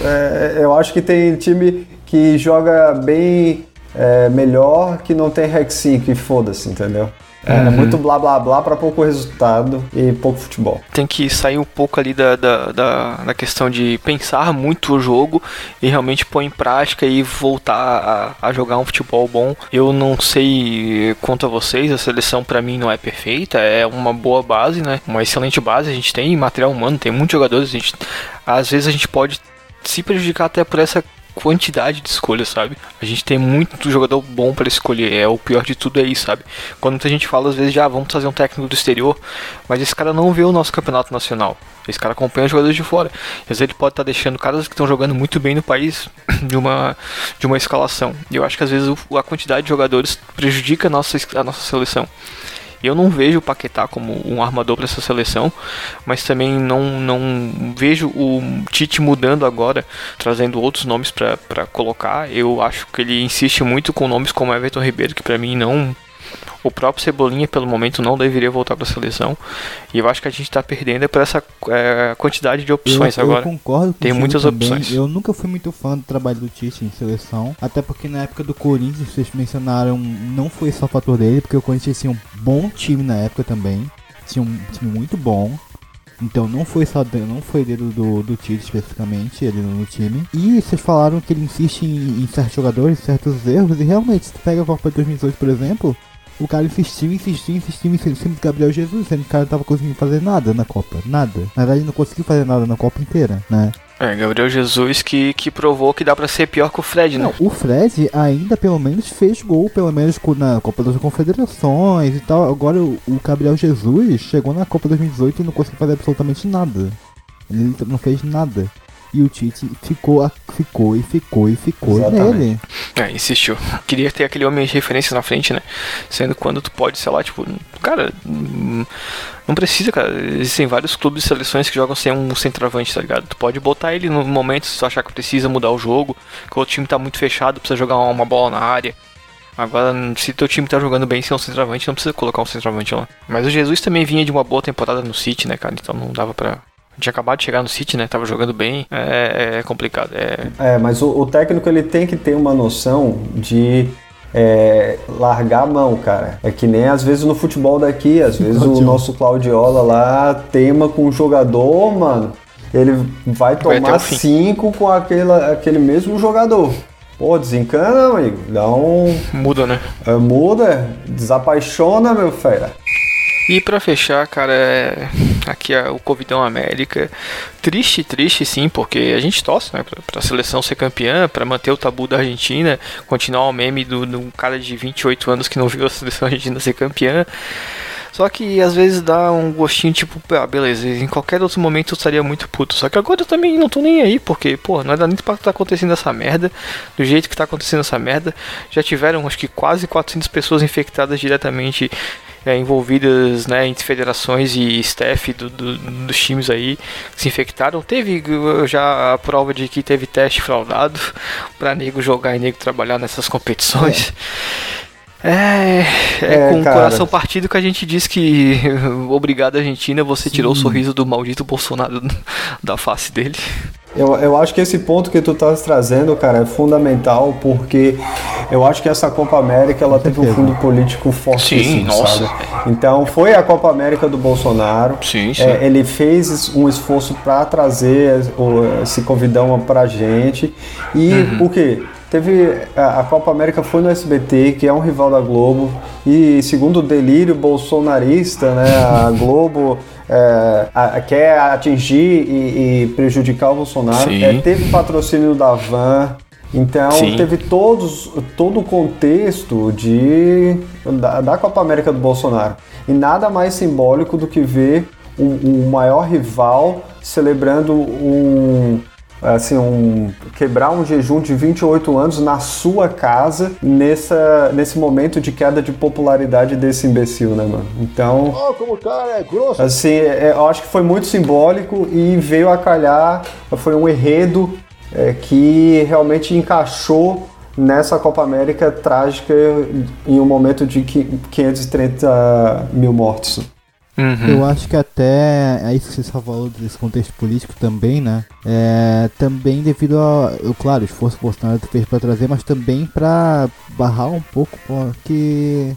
é, eu acho que tem time que joga bem é, melhor que não tem 5 e foda-se, entendeu? É uhum. muito blá blá blá para pouco resultado e pouco futebol. Tem que sair um pouco ali da, da, da, da, questão de pensar muito o jogo e realmente pôr em prática e voltar a, a jogar um futebol bom. Eu não sei quanto a vocês, a seleção para mim não é perfeita, é uma boa base, né? Uma excelente base, a gente tem material humano, tem muitos jogadores, a gente, às vezes a gente pode se prejudicar até por essa quantidade de escolhas, sabe? A gente tem muito jogador bom para escolher. É o pior de tudo é isso, sabe? Quando muita gente fala às vezes já ah, vamos trazer um técnico do exterior, mas esse cara não vê o nosso campeonato nacional. Esse cara acompanha os jogadores de fora. Às vezes ele pode estar tá deixando caras que estão jogando muito bem no país de uma, de uma escalação. E eu acho que às vezes a quantidade de jogadores prejudica a nossa, a nossa seleção. Eu não vejo o Paquetá como um armador para essa seleção, mas também não, não vejo o Tite mudando agora, trazendo outros nomes para colocar. Eu acho que ele insiste muito com nomes como Everton Ribeiro, que para mim não o próprio Cebolinha, pelo momento, não deveria voltar para a seleção. E eu acho que a gente está perdendo por essa é, quantidade de opções eu, agora. Eu concordo Tem muitas também. opções. Eu nunca fui muito fã do trabalho do Tite em seleção. Até porque na época do Corinthians, vocês mencionaram, não foi só fator dele, porque o Corinthians tinha um bom time na época também. Tinha um time muito bom. Então não foi só não foi dedo do, do Tite especificamente, ele no time. E vocês falaram que ele insiste em, em certos jogadores, certos erros, e realmente, se tu pega a Copa de 2018, por exemplo, o cara insistiu, insistiu, insistiu, insistiu no Gabriel Jesus, sendo que o cara não tava conseguindo fazer nada na Copa. Nada. Na verdade, não conseguiu fazer nada na Copa inteira, né? É, Gabriel Jesus que, que provou que dá para ser pior que o Fred, né? Não, o Fred ainda pelo menos fez gol, pelo menos na Copa das Confederações e tal. Agora o, o Gabriel Jesus chegou na Copa 2018 e não conseguiu fazer absolutamente nada. Ele não fez nada. E o Tite ficou, ficou e ficou e ficou Exatamente. nele. É, insistiu. Queria ter aquele homem de referência na frente, né? Sendo quando tu pode, sei lá, tipo, cara, hum, não precisa, cara. Existem vários clubes e seleções que jogam sem um centroavante, tá ligado? Tu pode botar ele no momento se tu achar que precisa mudar o jogo, que o time tá muito fechado, precisa jogar uma bola na área. Agora, se teu time tá jogando bem sem um centroavante, não precisa colocar um centroavante lá. Mas o Jesus também vinha de uma boa temporada no City, né, cara? Então não dava pra, tinha acabado de chegar no City, né? Tava jogando bem. É, é complicado. É, é mas o, o, técnico ele tem que ter uma noção de é, largar a mão, cara. É que nem às vezes no futebol daqui, às vezes o nosso Claudiola lá tema com o jogador, mano. Ele vai tomar vai cinco com aquele, aquele mesmo jogador. Pô, desencana, amigo. Dá um. Muda, né? É, muda, desapaixona, meu fera. E para fechar, cara, é... aqui é o Covidão América. Triste, triste sim, porque a gente torce, né, pra, pra seleção ser campeã, para manter o tabu da Argentina, continuar o meme do, do cara de 28 anos que não viu a seleção argentina ser campeã. Só que às vezes dá um gostinho tipo, ah, beleza, em qualquer outro momento eu estaria muito puto. Só que agora eu também não tô nem aí, porque, pô, não é nem pra tá acontecendo essa merda, do jeito que tá acontecendo essa merda. Já tiveram acho que quase 400 pessoas infectadas diretamente é, envolvidas né, entre federações e staff do, do, dos times aí se infectaram. Teve já a prova de que teve teste fraudado para nego jogar e nego trabalhar nessas competições. É, é, é com o coração partido que a gente diz que obrigado Argentina, você Sim. tirou o sorriso do maldito Bolsonaro da face dele. Eu, eu acho que esse ponto que tu estás trazendo, cara, é fundamental porque eu acho que essa Copa América ela teve um fundo político fortíssimo, sim, sabe? Então foi a Copa América do Bolsonaro. Sim, sim. É, ele fez um esforço para trazer esse convidão pra gente. E uhum. o que? Teve a, a Copa América foi no SBT, que é um rival da Globo, e segundo o delírio bolsonarista, né, a Globo é, a- quer atingir e, e prejudicar o Bolsonaro. É, teve patrocínio da Van. Então Sim. teve todos, todo o contexto de, da, da Copa América do Bolsonaro. E nada mais simbólico do que ver o, o maior rival celebrando um, assim, um quebrar um jejum de 28 anos na sua casa nessa, nesse momento de queda de popularidade desse imbecil, né, mano? Então, Ó, como o cara é grosso. assim, é, eu acho que foi muito simbólico e veio a calhar, foi um enredo é, que realmente encaixou nessa Copa América trágica em um momento de qui- 530 mil mortos. Uhum. Eu acho que até é isso que você só falou desse contexto político também, né? É, também devido a, eu, claro, o esforço que o Bolsonaro fez para trazer, mas também para barrar um pouco porque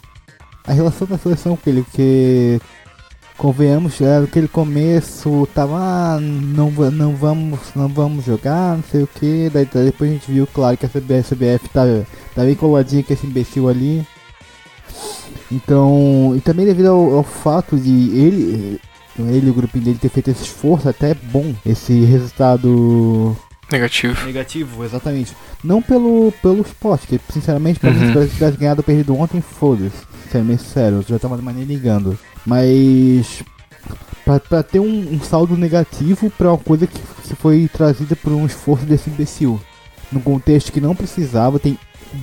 a relação da seleção com ele, que convenhamos, é, naquele começo tava, ah, não, não vamos, não vamos jogar, não sei o que, daí, daí depois a gente viu, claro, que a CBF, CBF tá, tá bem coladinha com esse imbecil ali. Então, e também devido ao, ao fato de ele, ele e o grupinho dele ter feito esse esforço, até é bom esse resultado Negativo. negativo, exatamente. Não pelo, pelo esporte, que sinceramente, pra se Uhum. Brasil tivesse ganhado ou perdido ontem, foda-se. Sinceramente, sério, eu já tava mais nem ligando. Mas. Pra, pra ter um, um saldo negativo pra uma coisa que, que foi trazida por um esforço desse imbecil. Num contexto que não precisava, tem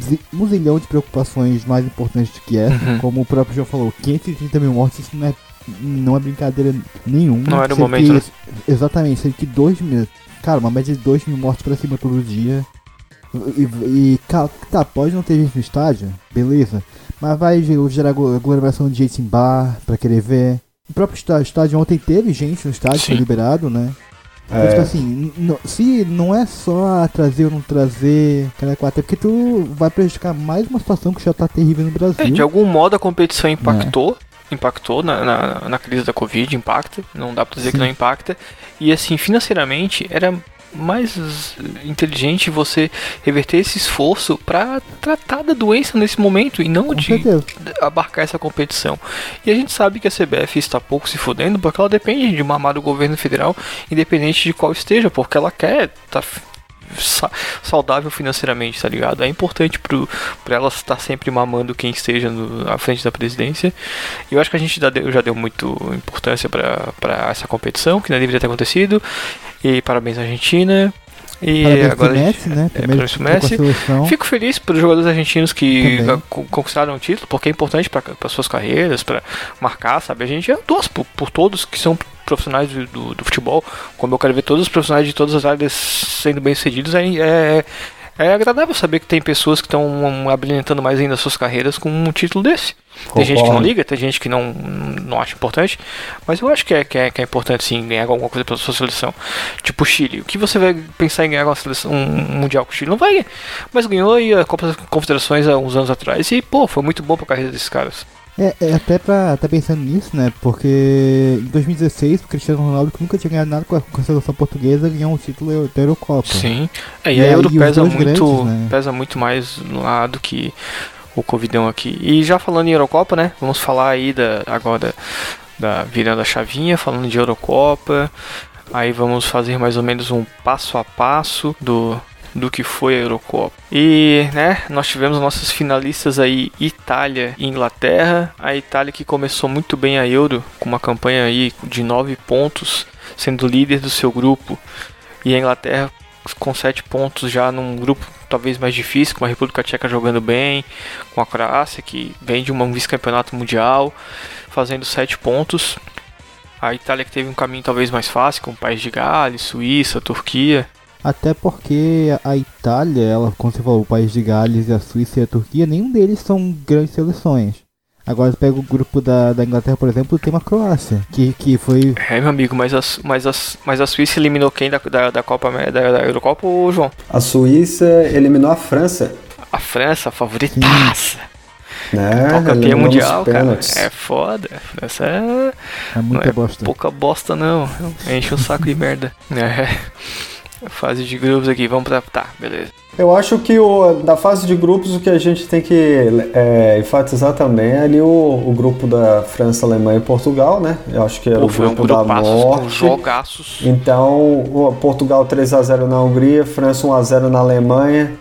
zi- um zilhão de preocupações mais importantes do que essa. Uhum. Como o próprio João falou, 530 mil mortes, isso não é, não é brincadeira nenhuma. Não era o momento, que- né? Exatamente, sendo que 2 mil. Cara, uma média de 2 mil mortes pra cima todo dia. E, e, tá, pode não ter gente no estádio, beleza. Mas vai ge- gerar aglo- aglomeração de gente em bar pra querer ver. O próprio está- estádio ontem teve gente no estádio, foi Sim. liberado, né? É. Mas, tipo assim, se não é só trazer ou não trazer, cara, até porque tu vai prejudicar mais uma situação que já tá terrível no Brasil. É, de algum modo a competição impactou. Impactou na, na, na crise da Covid, impacta. Não dá pra dizer que Sim. não impacta. E assim, financeiramente, era mais inteligente você reverter esse esforço pra tratar da doença nesse momento e não Com de certeza. abarcar essa competição. E a gente sabe que a CBF está pouco se fudendo porque ela depende de mamar do governo federal, independente de qual esteja, porque ela quer tá sa- saudável financeiramente, tá ligado? É importante pro, pra ela estar sempre mamando quem esteja no- à frente da presidência. E eu acho que a gente já deu, já deu muito importância pra essa competição, que não deveria ter acontecido. E parabéns à Argentina. E Parabéns agora Messi, né? é, com a Messi. Fico feliz pelos jogadores argentinos que Também. co- conquistaram o título, porque é importante para suas carreiras, para marcar, sabe? A gente é torce por, por todos que são profissionais do, do, do futebol, como eu quero ver todos os profissionais de todas as áreas sendo bem sucedidos, é, é, é agradável saber que tem pessoas que estão abrilhantando mais ainda suas carreiras com um título desse. Tem gente que não Concordo. liga, tem gente que não, não acha importante, mas eu acho que é, que é, que é importante sim ganhar alguma coisa pela sua seleção. Tipo o Chile, o que você vai pensar em ganhar uma seleção, um mundial com o Chile? Não vai, mas ganhou aí a Copa das Confederações há uns anos atrás e pô, foi muito bom pra carreira desses caras. É, é até pra tá pensando nisso, né? Porque em 2016 o Cristiano Ronaldo, que nunca tinha ganhado nada com a, com a seleção portuguesa, ganhou um título da Eurocopa. Sim. É, e, E a aí, Euro pesa muito, grandes, né? pesa muito mais lá do que o Covidão aqui. E já falando em Eurocopa, né? Vamos falar aí da, agora da virando a chavinha, falando de Eurocopa. Aí vamos fazer mais ou menos um passo a passo do do que foi a Eurocopa. E, né, nós tivemos nossas finalistas aí, Itália e Inglaterra. A Itália que começou muito bem a Euro, com uma campanha aí de 9 pontos, sendo líder do seu grupo. E a Inglaterra com 7 pontos já num grupo talvez mais difícil, com a República Tcheca jogando bem, com a Croácia que vem de um vice-campeonato mundial, fazendo 7 pontos. A Itália que teve um caminho talvez mais fácil, com o País de Gales, Suíça, Turquia. Até porque a Itália, ela, como você falou, o país de Gales, a Suíça e a Turquia, nenhum deles são grandes seleções. Agora você pega o grupo da, da Inglaterra, por exemplo, tem uma Croácia, que, que foi. É, meu amigo, mas a, mas a, mas a Suíça eliminou quem da, da, da Copa da, da Eurocopa, ô João? A Suíça eliminou a França, A França, a favoritaça. né? Atual campeã Eliminou nos mundial, cara. É foda. Essa é. É muita não é bosta. pouca bosta, não. Enche um saco de merda. É. Fase de grupos aqui, vamos pra. Tá, beleza. Eu acho que o, da fase de grupos o que a gente tem que é, enfatizar também é ali o, o, grupo da França, Alemanha e Portugal, né? Eu acho que era Pô, o grupo um da morte. Jogaços. Então, Portugal 3 a 0 na Hungria, França 1 a 0 na Alemanha.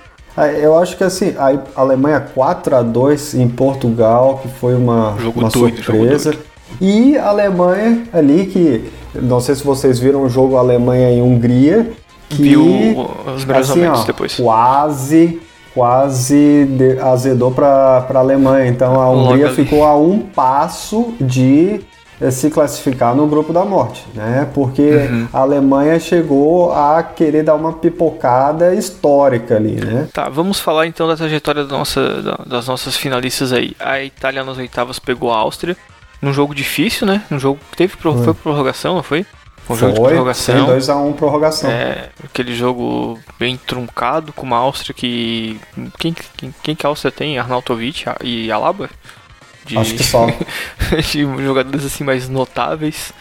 Eu acho que assim, a Alemanha 4 a 2 em Portugal, que foi uma, jogo uma doido, surpresa. E a Alemanha ali que não sei se vocês viram o jogo Alemanha e Hungria, que Viu os melhores assim, ó, depois. Quase, quase de, azedou para a Alemanha. Então a Hungria ficou a um passo de eh, se classificar no grupo da morte, né? Porque uhum. a Alemanha chegou a querer dar uma pipocada histórica ali, né? Tá, vamos falar então da trajetória da nossa, das nossas finalistas aí. A Itália nas oitavas pegou a Áustria num jogo difícil, né? Num jogo que teve foi. foi prorrogação, não foi? Foi um jogo de prorrogação. 2x1 um, prorrogação. É, aquele jogo bem truncado com uma Áustria que. Quem, quem, quem que a Áustria tem? Arnautovic e Alaba? De, Acho que só. de jogadores assim mais notáveis.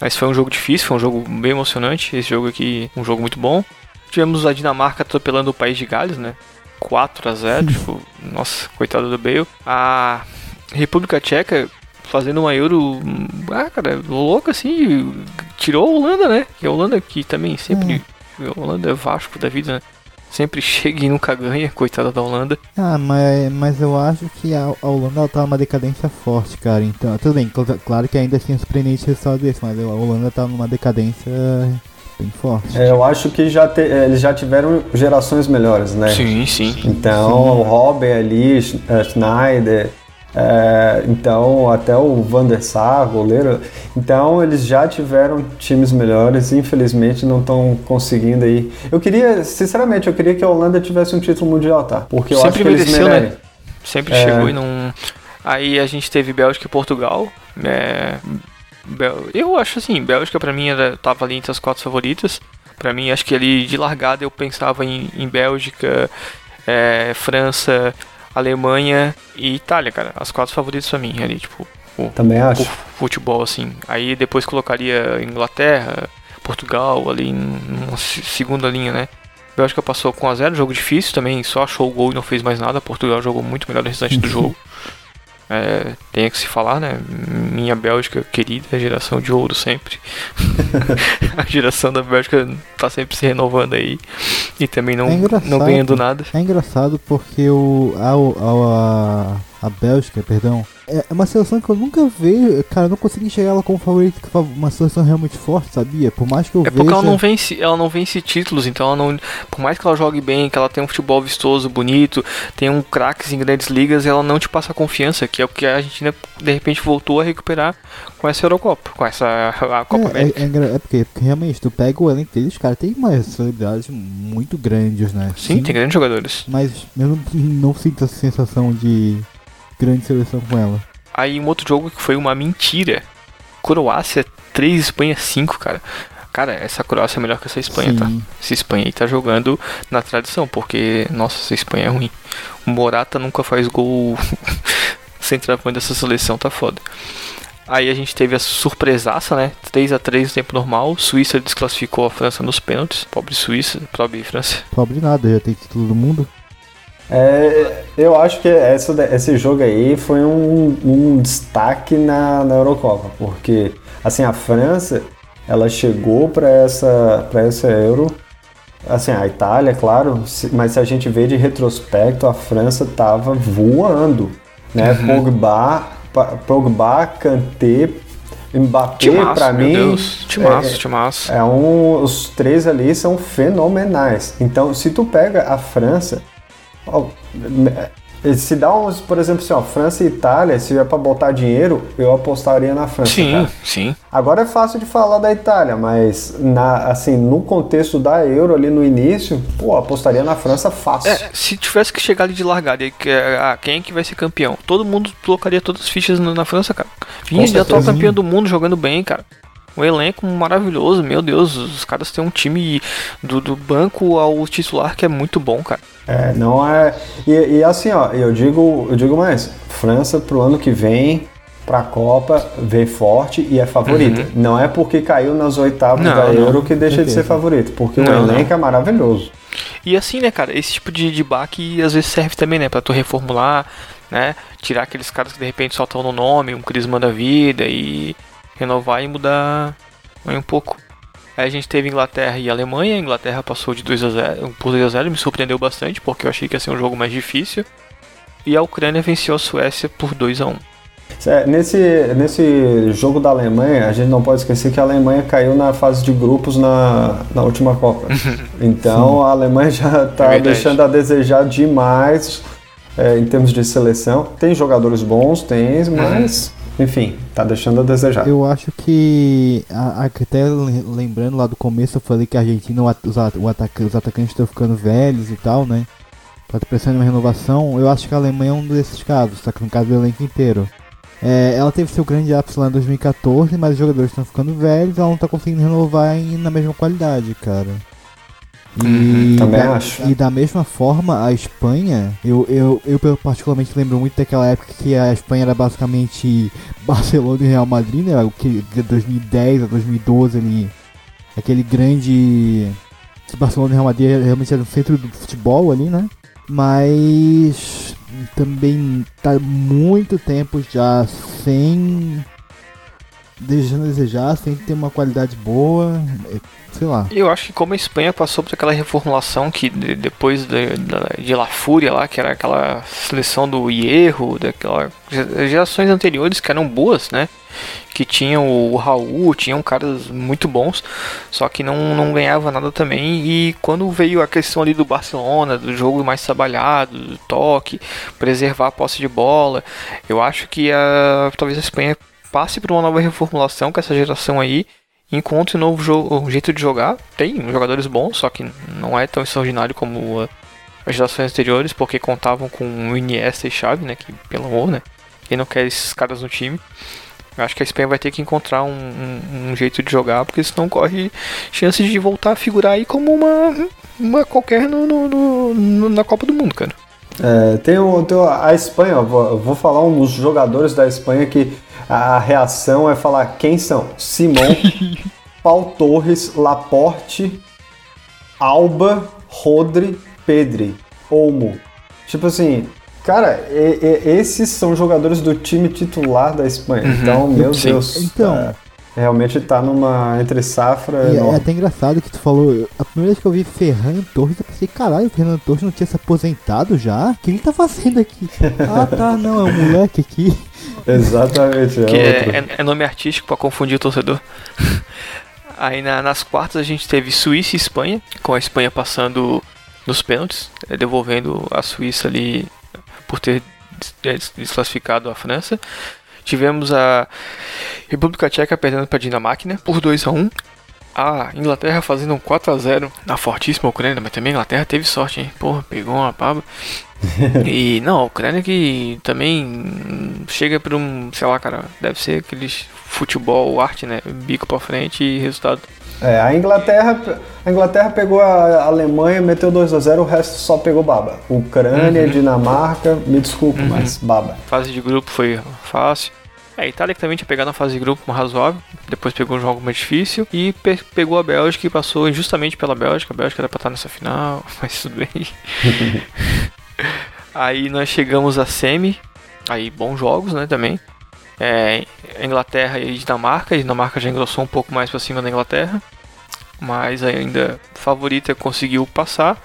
Mas foi um jogo difícil, foi um jogo bem emocionante. Esse jogo aqui, um jogo muito bom. Tivemos a Dinamarca atropelando o país de Gales, né? 4 a 0 tipo, nossa, coitado do Bale. A República Tcheca fazendo uma Euro, ah, cara, louco assim, tirou a Holanda, né? Que a Holanda que também sempre, hum. a Holanda é Vasco da vida, né? Sempre chega e nunca ganha, coitada da Holanda. Ah, mas, mas eu acho que a, a Holanda ela tá numa decadência forte, cara. Então, tudo bem, claro que ainda assim é surpreendente resultado desse, mas a Holanda tá numa decadência bem forte. É, eu acho que já te, é, eles já tiveram gerações melhores, né? Sim, sim. Então, sim. o Robin ali, Schneider, é, então, até o Van der Sar, goleiro. Então, eles já tiveram times melhores infelizmente não estão conseguindo aí. Eu queria, sinceramente, eu queria que a Holanda tivesse um título mundial, tá? Porque eu Sempre acho que eles né? mereceram. Né? Sempre é... chegou e não. Aí a gente teve Bélgica e Portugal. É... Eu acho assim, Bélgica para mim era, tava ali entre as quatro favoritas. Para mim, acho que ali de largada eu pensava em, em Bélgica, é, França, Alemanha e Itália, cara. As quatro favoritas pra mim ali, tipo. O, Também acho. O futebol, assim. Aí depois colocaria Inglaterra, Portugal ali numa segunda linha, né? Bélgica passou com a zero, jogo difícil também, só achou o gol e não fez mais nada. Portugal jogou muito melhor no restante do jogo. É, tem que se falar, né? Minha Bélgica querida, geração de ouro sempre. a geração da Bélgica tá sempre se renovando aí e também não, é não ganhando nada. É engraçado porque o, a, a, a Bélgica, perdão, é uma seleção que eu nunca vi, cara, eu não consegui enxergar ela como favorita, uma seleção realmente forte, sabia? Por mais que eu É porque ela não vence, ela não vence títulos, então ela não, por mais que ela jogue bem, que ela tenha um futebol vistoso, bonito, tenha um craques em grandes ligas, ela não te passa confiança, que é o que a Argentina de repente voltou a recuperar com essa Eurocopa, com essa a Copa é, América. É, é, é porque, porque, realmente tu pega o elenco deles, cara, tem uma celebridades muito grandes, né? Sim, Sim, tem grandes jogadores. Mas eu não, não sinto essa sensação de grande seleção com ela. Aí um outro jogo que foi uma mentira. Croácia 3, Espanha 5, cara. Cara, essa Croácia é melhor que essa Espanha, tá? Sim. tá? Essa Espanha aí tá jogando na tradição, porque, nossa, essa Espanha é ruim. O Morata nunca faz gol centroavante dessa seleção, tá foda. Aí a gente teve a surpresaça, né? 3 a 3 no tempo normal. Suíça desclassificou a França nos pênaltis. Pobre Suíça, pobre França. Pobre nada, já tem título do mundo. É, eu acho que essa, esse jogo aí foi um, um destaque na, na Eurocopa, porque assim a França ela chegou para essa para essa Euro, assim a Itália, claro, mas se a gente vê de retrospecto a França tava voando, né? Uhum. Pogba, Pogba, Kanté, Mbappé para mim, Deus. Timaço, é, timaço. é um, os três ali são fenomenais. Então, se tu pega a França se dá uns, por exemplo, assim, ó, França e Itália, se é para botar dinheiro, eu apostaria na França. Sim, cara. sim. Agora é fácil de falar da Itália, mas na, assim, no contexto da Euro ali no início, pô, apostaria na França fácil. É, se tivesse que chegar ali de largada, ah, quem é que vai ser campeão? Todo mundo colocaria todas as fichas na França, cara. Vinha de atual campeão do mundo jogando bem, cara um elenco maravilhoso, meu Deus, os caras têm um time do, do banco ao titular que é muito bom, cara. É, não é. E, e, assim, ó, eu digo, eu digo mais, França pro ano que vem, pra Copa, veio forte e é favorita. Uhum. Não é porque caiu nas oitavas Não, da não, Euro que deixa de ser favorito, porque o Não, elenco é maravilhoso. E assim, né, cara, esse tipo de, de baque às vezes serve também, né, pra tu reformular, né, tirar aqueles caras que de repente só estão no nome, um crisma da vida e renovar e mudar um pouco. Aí a gente teve Inglaterra e Alemanha, a Inglaterra passou de 2 a 0 por 2 a 0 me surpreendeu bastante, porque eu achei que ia ser um jogo mais difícil. E a Ucrânia venceu a Suécia por 2 a 1 É, nesse, nesse jogo da Alemanha, a gente não pode esquecer que a Alemanha caiu na fase de grupos na, na última Copa. Então a Alemanha já está É verdade. deixando a desejar demais é, em termos de seleção. Tem jogadores bons, tem, mas enfim, está deixando a desejar. Eu acho que, a, a- até le- lembrando lá do começo, eu falei que a Argentina, os, os atacantes estão ficando velhos e tal, né? Tá precisando de uma renovação. Eu acho que a Alemanha é um desses casos, que no caso do elenco inteiro. É, ela teve seu grande ápice lá em 2014, mas os jogadores estão ficando velhos, ela não tá conseguindo renovar em- na mesma qualidade, cara. E, Uhum, também da, acho. e da mesma forma, a Espanha, eu, eu, eu particularmente lembro muito daquela época que a Espanha era basicamente Barcelona e Real Madrid, né? O que de 2010 a 2012 ali, aquele grande que Barcelona e Real Madrid realmente era o centro do futebol ali, né? Mas também tá muito tempo já sem deixando a desejar, sem ter uma qualidade boa, é, sei lá. Eu acho que como a Espanha passou por aquela reformulação que de- depois de, de La Fúria lá, que era aquela seleção do Hierro, daquela ge- gerações anteriores que eram boas, né? Que tinham o Raul, tinham caras muito bons, só que não, não ganhava nada também. E quando veio a questão ali do Barcelona, do jogo mais trabalhado, do toque, preservar a posse de bola, eu acho que a, talvez a Espanha passe por uma nova reformulação com essa geração aí encontre um novo um jeito de jogar. Tem jogadores bons, só que não é tão extraordinário como as gerações anteriores, porque contavam com Iniesta e Xavi, né, que pelo amor, né, e não quer esses caras no time. Eu acho que a Espanha vai ter que encontrar um, um- um jeito de jogar, porque senão corre chance de voltar a figurar aí como uma, uma qualquer no, no- no- na Copa do Mundo, cara. É, tem, o, tem a Espanha, vou, vou falar um dos jogadores da Espanha que a reação é falar quem são: Simão, Paul Torres, Laporte, Alba, Rodri, Pedri, Olmo. Tipo assim, cara, e- e- esses são jogadores do time titular da Espanha. Uhum, Então, meu sim. Deus. Então. Realmente tá numa entre safra. E é enorme. até engraçado que tu falou, a primeira vez que eu vi Ferran Torres, eu pensei, caralho, o Fernando Torres não tinha se aposentado já? O que ele tá fazendo aqui? ah tá, não, é um moleque aqui. Exatamente. que é outro. é, é- é nome artístico pra confundir o torcedor. Aí na- nas quartas a gente teve Suíça e Espanha, com a Espanha passando nos pênaltis, eh, devolvendo a Suíça ali por ter des- desclassificado a França. Tivemos a República Tcheca perdendo para a Dinamarca né, por 2 a 1 A Inglaterra fazendo um 4 a 0 na fortíssima Ucrânia, mas também a Inglaterra teve sorte, hein? Porra, pegou uma paba. E não, a Ucrânia que também chega pra um, sei lá, cara, deve ser aqueles futebol, arte, né? Bico pra frente e resultado. É, a Inglaterra, a Inglaterra pegou a Alemanha, meteu 2 a 0 o resto só pegou baba. Ucrânia, Uhum. Dinamarca, me desculpe, mas baba. Fase de grupo foi fácil. É, a Itália que também tinha pegado na fase de grupo razoável, depois pegou um jogo mais difícil e pe- pegou a Bélgica e passou injustamente pela Bélgica. A Bélgica era pra estar nessa final, mas tudo bem. aí nós chegamos a semi, aí bons jogos, né, também. É, Inglaterra e Dinamarca, a Dinamarca já engrossou um pouco mais pra cima da Inglaterra, mas ainda favorita conseguiu passar.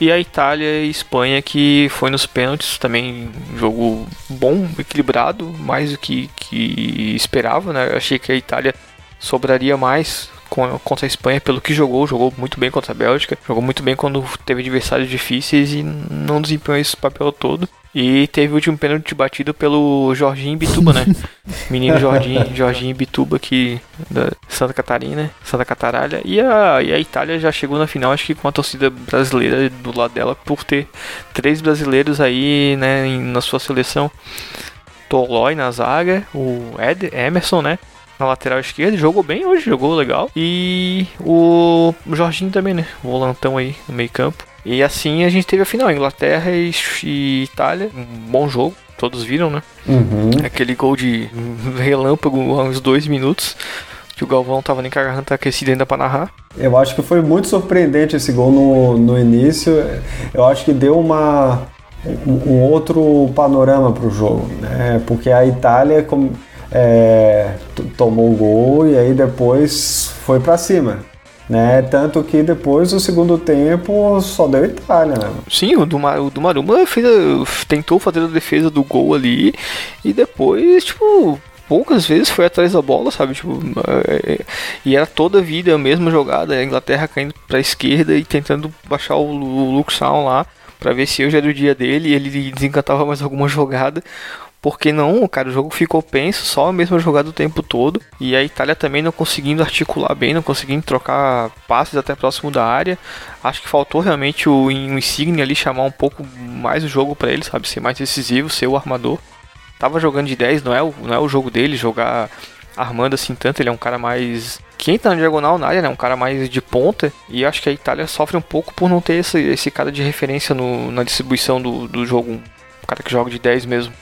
E a Itália e Espanha que foi nos pênaltis também um jogo bom, equilibrado, mais do que, que esperava, né? Achei que a Itália sobraria mais contra a Espanha pelo que jogou, jogou muito bem contra a Bélgica, jogou muito bem quando teve adversários difíceis e não desempenhou esse papel todo. E teve o último pênalti batido pelo Jorginho Bituba, né? Menino Jorginho, Jorginho Bituba que da Santa Catarina, Santa Cataralha. E a, e a Itália já chegou na final, acho que com a torcida brasileira do lado dela, por ter três brasileiros aí, né, na sua seleção. Tolói na zaga, o Ed, Emerson, né? Na lateral esquerda, jogou bem hoje, jogou legal. E o Jorginho também, né? Volantão aí no meio campo. E assim a gente teve a final, Inglaterra e, e Itália. Um bom jogo. todos viram, né? Uhum. Aquele gol de relâmpago há uns dois minutos, que o Galvão tava nem com a garganta aquecida ainda pra narrar. Eu acho que foi muito surpreendente esse gol no, no início. Eu acho que deu uma, um, outro panorama para o jogo, né? Porque a Itália é, tomou o gol e aí depois foi para cima. Né? Tanto que depois do segundo tempo só deu Itália, né? Sim, o, Duma, o Dumaruma fez a, tentou fazer a defesa do gol ali e depois, tipo, poucas vezes foi atrás da bola, sabe? Tipo, é, e era toda a vida a mesma jogada, a Inglaterra caindo pra esquerda e tentando baixar o, o Shaw lá para ver se hoje era o dia dele e ele desencantava mais alguma jogada. Porque não, cara, o jogo ficou penso, só a mesma jogada o tempo todo. E a Itália também não conseguindo articular bem, não conseguindo trocar passes até próximo da área. Acho que faltou realmente o, o Insigne ali chamar um pouco mais o jogo para ele, sabe? Ser mais decisivo, ser o armador. Tava jogando de 10, não é o, não é o jogo dele, jogar armando assim tanto. Ele é um cara mais. Quem tá na diagonal na área, né? Um cara mais de ponta. E acho que a Itália sofre um pouco por não ter esse, esse cara de referência no, na distribuição do, do jogo. Um cara que joga de 10 mesmo.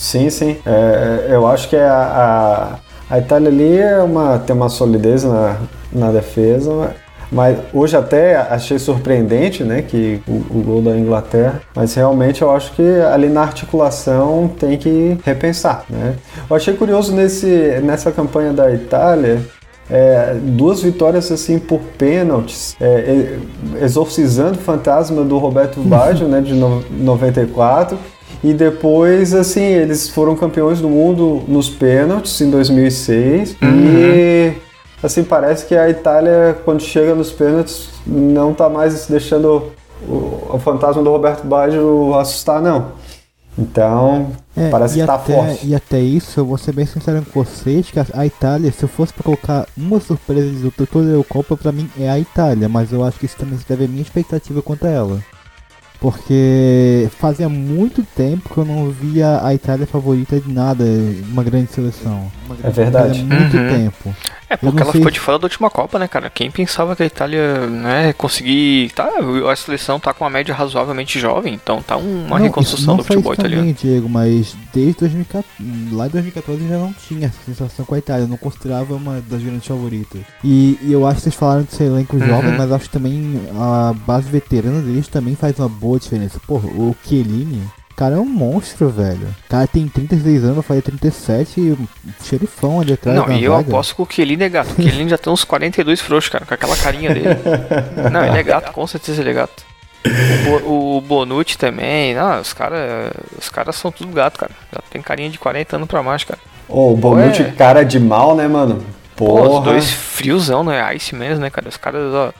Sim, sim. É, eu acho que a, a, a, Itália ali é uma, tem uma solidez na, na defesa, mas hoje até achei surpreendente né, que o, o, gol da Inglaterra, mas realmente eu acho que ali na articulação tem que repensar. Né? Eu achei curioso nesse, nessa campanha da Itália. É, duas vitórias assim por pênaltis, é, exorcizando o fantasma do Roberto Baggio, né, de no, 94, e depois, assim, eles foram campeões do mundo nos pênaltis em 2006. Uhum. E, assim, parece que a Itália, quando chega nos pênaltis, não tá mais deixando o, o fantasma do Roberto Baggio assustar, não. Então, é, parece que tá até, forte. E até isso, eu vou ser bem sincero com vocês, que a, a Itália, se eu fosse pra colocar uma surpresa do toda a Eurocopa, pra mim é a Itália, mas eu acho que isso também se deve à minha expectativa quanto a ela. Porque fazia muito tempo que eu não via a Itália favorita de nada, uma grande seleção. Uma grande é verdade. Fazia muito uhum. tempo. É, porque ela ficou de fora da última Copa, né, cara? Quem pensava que a Itália, né, conseguir. Tá, a seleção tá com uma média razoavelmente jovem, então tá uma não, reconstrução do futebol italiano. Também, Diego, mas desde 2014, lá em 2014 já não tinha essa sensação com a Itália, eu não considerava uma das grandes favoritas. E, e eu acho que vocês falaram de ser elenco uhum. jovem, mas acho que também a base veterana deles também faz uma boa diferença. Pô, o Chiellini cara é um monstro, velho. O cara tem 36 anos, faz 37 e xerifão ali atrás. Não, e eu aposto que o Chiellini é gato. O Chiellini já tem uns 42 frouxos, cara, com aquela carinha dele. Não, ele é gato, com certeza ele é gato. O, o Bonucci também, não, os caras os caras são tudo gato, cara. Já tem carinha de 40 anos pra mais, cara. Ô, o Bonucci, é... cara de mal, né, mano? Porra. Pô, os dois friozão, né? Ice mesmo, né, cara? Os caras, ó.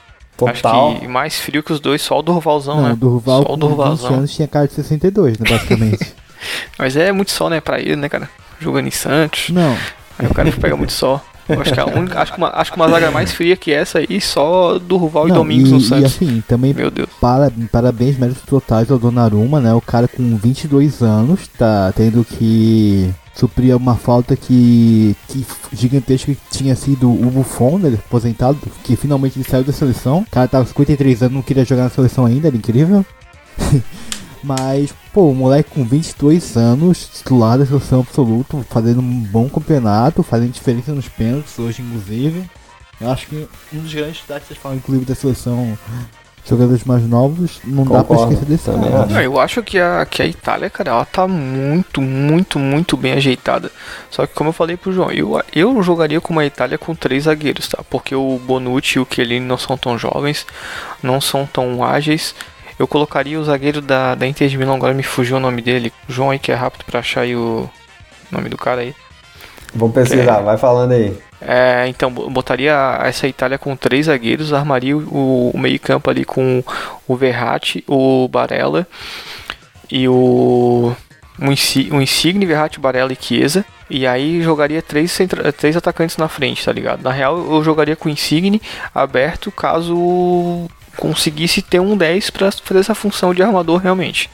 Total. Acho que mais frio que os dois, só o Durvalzão, Não, né? O Durval só o Durvalzão. 20 anos tinha cara de 62, né, basicamente. Mas é muito sol, né, pra ele, né, cara? Jogando em Santos. Não. Aí o cara pega muito sol. acho que, a única, acho, que uma, acho que uma zaga mais fria que essa aí, só Durval e Domingos e, no Santos. E assim, também, Meu Deus. Para, parabéns, méritos totais ao Donnarumma, né? O cara com 22 anos tá tendo que supria uma falta que, que gigantesca que tinha sido o Buffon, né, aposentado, que finalmente ele saiu da seleção. O cara tava com 53 anos, não queria jogar na seleção ainda, era incrível. Mas, pô, o moleque com 22 anos, titular da seleção absoluto, fazendo um bom campeonato, fazendo diferença nos pênaltis hoje, inclusive. Eu acho que um dos grandes destaques, vocês falam, inclusive, da seleção jogadores mais novos, não Concordo, dá pra esquecer desse cara. Né? eu acho que a, que a Itália, cara, ela tá muito, muito, muito bem ajeitada. Só que como eu falei pro João, eu, eu jogaria com uma Itália com três zagueiros, tá? Porque o Bonucci e o Chiellini não são tão jovens, não são tão ágeis. Eu colocaria o zagueiro da, da Inter de Milão, agora me fugiu o nome dele. O João aí que é rápido pra achar aí o nome do cara aí. Vou pesquisar, é, vai falando aí. É, então, botaria essa Itália com três zagueiros, armaria o, o meio-campo ali com o Verratti, o Barella e o. Um Insigne, Verratti, Barella e Chiesa. E aí jogaria três, centra... três atacantes na frente, tá ligado? Na real, eu jogaria com o Insigne aberto caso conseguisse ter um 10 para fazer essa função de armador realmente.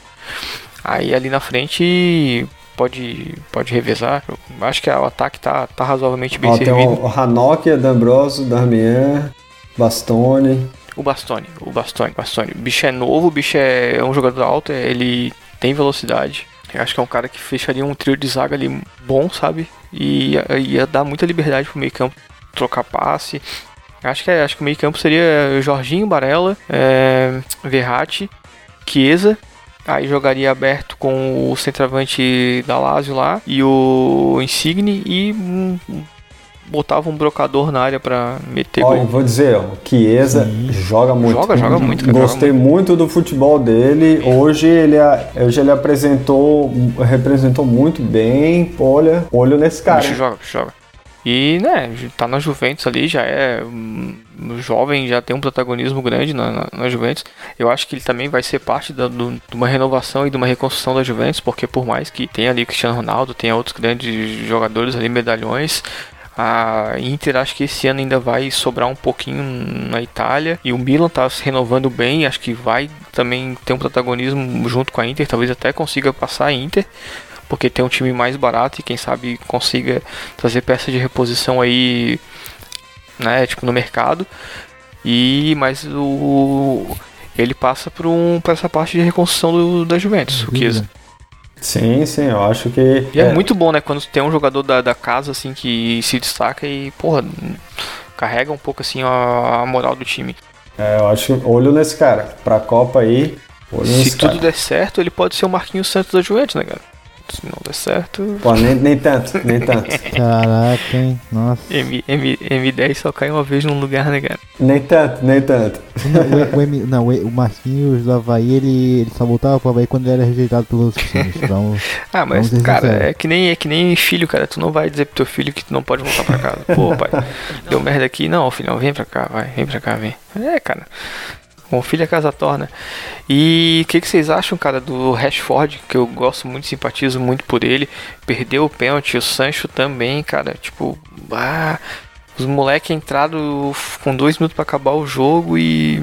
Aí ali na frente pode, pode revezar. Eu acho que o ataque tá, tá razoavelmente bem Ó, servido. Tem o Hanok, D'Ambrosio, Darmian, Bastoni. O Bastoni, o Bastoni, Bastoni. O bicho é novo, o bicho é um jogador alto, ele tem velocidade. Eu acho que é um cara que fecharia um trio de zaga ali bom, sabe? E ia, ia dar muita liberdade pro meio campo trocar passe. Acho que, é, acho que o meio campo seria Jorginho, Barella, é, Verratti, Chiesa. Aí jogaria aberto com o centroavante da Lazio lá e o Insigne e um, botava um brocador na área pra meter Olha, gol. vou dizer, ó, o Chiesa joga muito. Joga, joga muito, cara, Gostei joga muito do futebol dele. Hoje ele, hoje ele apresentou, representou muito bem. Olha, olho nesse cara. Bicho joga, bicho joga. E, né, tá na Juventus ali, já é um jovem, já tem um protagonismo grande na, na, na Juventus. Eu acho que ele também vai ser parte da, do, de uma renovação e de uma reconstrução da Juventus, porque por mais que tenha ali Cristiano Ronaldo, tenha outros grandes jogadores ali, medalhões, a Inter acho que esse ano ainda vai sobrar um pouquinho na Itália. E o Milan tá se renovando bem, acho que vai também ter um protagonismo junto com a Inter, talvez até consiga passar a Inter porque tem um time mais barato e quem sabe consiga trazer peças de reposição aí, né, tipo no mercado. E mas o ele passa por um por essa parte de reconstrução do, da Juventus, o Chiesa. Sim, sim, eu acho que. E é. muito bom, né, quando tem um jogador da, da casa assim que se destaca e, porra, carrega um pouco assim a, a moral do time. É, eu acho olho nesse cara, pra Copa aí. Se tudo cara. der certo, ele pode ser o Marquinhos Santos da Juventus, né, cara? Se não der certo. Pô, nem, nem tanto, nem tanto. Caraca, hein? Nossa. M, M, M10 só cai uma vez num lugar, né, cara? Nem tanto, nem tanto. Não, o, o, M- não, o Marquinhos do Havaí, ele, ele só voltava pro Havaí quando ele era rejeitado pelos outros times. Então, Ah, mas, cara, é que, nem, é que nem filho, cara. Tu não vai dizer pro teu filho que tu não pode voltar pra casa. Pô, pai, deu merda aqui. Não, filhão, vem pra cá, vai. Vem pra cá, vem. É, cara. Bom, filho é casa torna. E o que, que vocês acham, cara, do Rashford, que eu gosto muito, simpatizo muito por ele. Perdeu o pênalti, o Sancho também, cara. Tipo, ah, os moleques entraram com dois minutos pra acabar o jogo e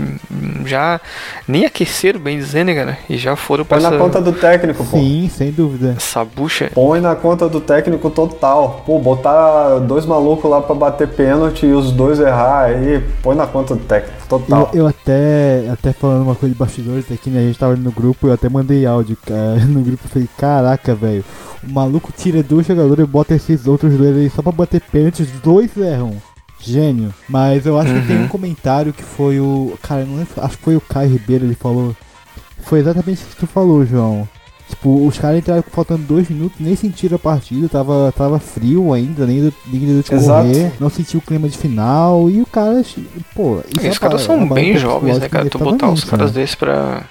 já nem aqueceram, bem dizendo, né, cara? E já foram pra Põe na essa, conta do técnico, pô. sim, sem dúvida. essa bucha. Põe na conta do técnico total. Pô, botar dois malucos lá pra bater pênalti e os dois errar aí, põe na conta do técnico Eu, total. eu até, até falando uma coisa de bastidores aqui, né? A gente tava ali no grupo, eu até mandei áudio cara, no grupo. eu Falei, caraca, velho. O maluco tira dois jogadores e bota esses outros dois aí só pra bater pênalti, os dois erram. Gênio. Mas eu acho que tem um comentário que foi o. Cara, não lembro, acho que foi o Caio Ribeiro, ele falou. Foi exatamente isso que tu falou, João. Tipo, os caras entraram faltando dois minutos, nem sentiram a partida, tava, tava frio ainda, nem deu, nem deu correr, não sentiu o clima de final, e o cara, pô... isso é Os caras ba- são é bem jovens, né, cara? Tu botar os psicologicamente, caras né? desses pra,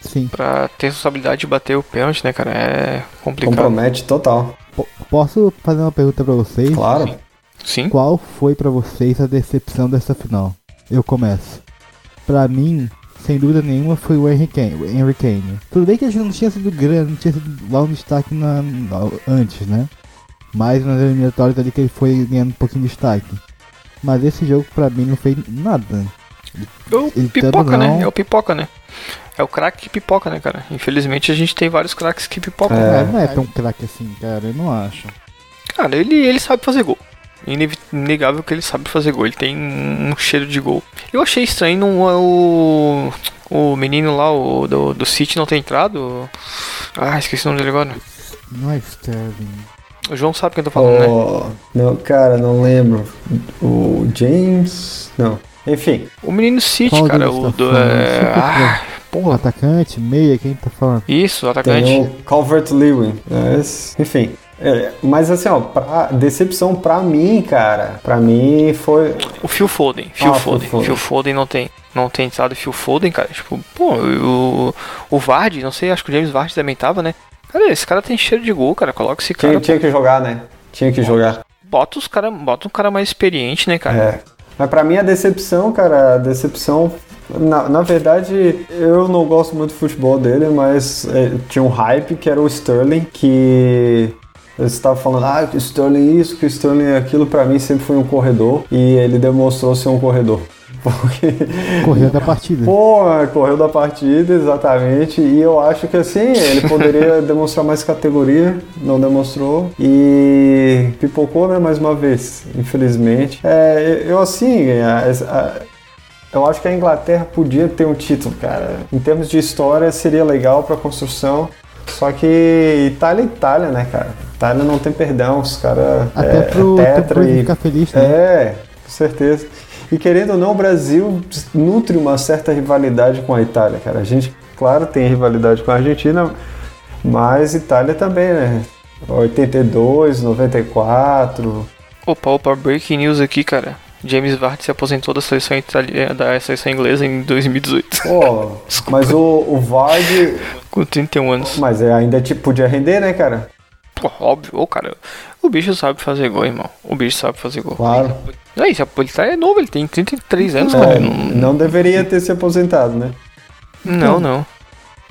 Sim. pra ter responsabilidade de bater o pênalti, né, cara? É complicado. Compromete total. Po- Posso fazer uma pergunta pra vocês? Claro. Sim. Qual foi pra vocês a decepção dessa final? Eu começo. Pra mim, sem dúvida nenhuma, foi o Henry Kane. o Henry Kane. Tudo bem que a gente não tinha sido grande, não tinha sido lá um destaque na, na- antes, né? Mas nas eliminatórias ali que ele foi ganhando um pouquinho de destaque. Mas esse jogo pra mim não fez nada. É o Ele pipoca, né? não- É o pipoca, né? É o craque que pipoca, né, cara? Infelizmente a gente tem vários craques que pipocam. É, não é tão craque assim, cara, eu não acho. Cara, ele, ele sabe fazer gol. Inegável que ele sabe fazer gol. Ele tem um cheiro de gol. Eu achei estranho não, o, o menino lá, o do, do City, não ter entrado. Ah, esqueci o nome dele agora. Não é Sterling. O João sabe quem eu tô falando, né? Oh, não, cara, não lembro. O James. Não. Enfim. O menino City, Qual cara. O tá do. É... Super Ah, porra. Atacante, meia, quem tá falando? Isso, atacante. Tem o Calvert Lewin. Mas, enfim. É, mas assim, ó, pra, decepção pra mim, cara. Pra mim foi. O Phil Foden. Phil Ah, Phil Foden. Foden. Phil Foden não tem. Não tem entrado Phil Foden, cara. Tipo, pô, o, o Vardy, não sei, acho que o James Vardy também tava, né? Cara, esse cara tem cheiro de gol, cara. Coloca esse cara. Tinha, tinha que jogar, né? Tinha que jogar. Bota os cara, bota um cara mais experiente, né, cara? É. Mas pra mim a decepção, cara, a decepção. Na, na verdade, eu não gosto muito do futebol dele, mas é, tinha um hype que era o Sterling, que eles estavam falando, ah, que o Sterling isso, que o Sterling é aquilo, pra mim sempre foi um corredor, e ele demonstrou ser um corredor. Porque. Correu da partida. Pô, correu da partida, exatamente. E eu acho que assim, ele poderia demonstrar mais categoria, não demonstrou. E pipocou, né, mais uma vez, infelizmente. É, eu assim, a- a- eu acho que a Inglaterra podia ter um título, cara. Em termos de história, seria legal pra construção. Só que Itália é Itália, né, cara? Itália não tem perdão, os caras. Até é, pro, é tetra e. ficar feliz, né? É, com certeza. E querendo ou não, o Brasil nutre uma certa rivalidade com a Itália, cara. A gente, claro, tem rivalidade com a Argentina, mas Itália também, né? 82, 94. Opa, opa, breaking news aqui, cara. James Vardy se aposentou da seleção italiana, da seleção inglesa em 2018. Pô, mas o, o Vardy. Com 31 anos. Mas é, ainda tipo, podia render, né, cara? Pô, óbvio, ô cara, o bicho sabe fazer gol, irmão. O bicho sabe fazer gol. Claro. Aí, se ele tá é novo, ele tem 33 anos, É, cara. não, não deveria ter se aposentado, né? Não, não.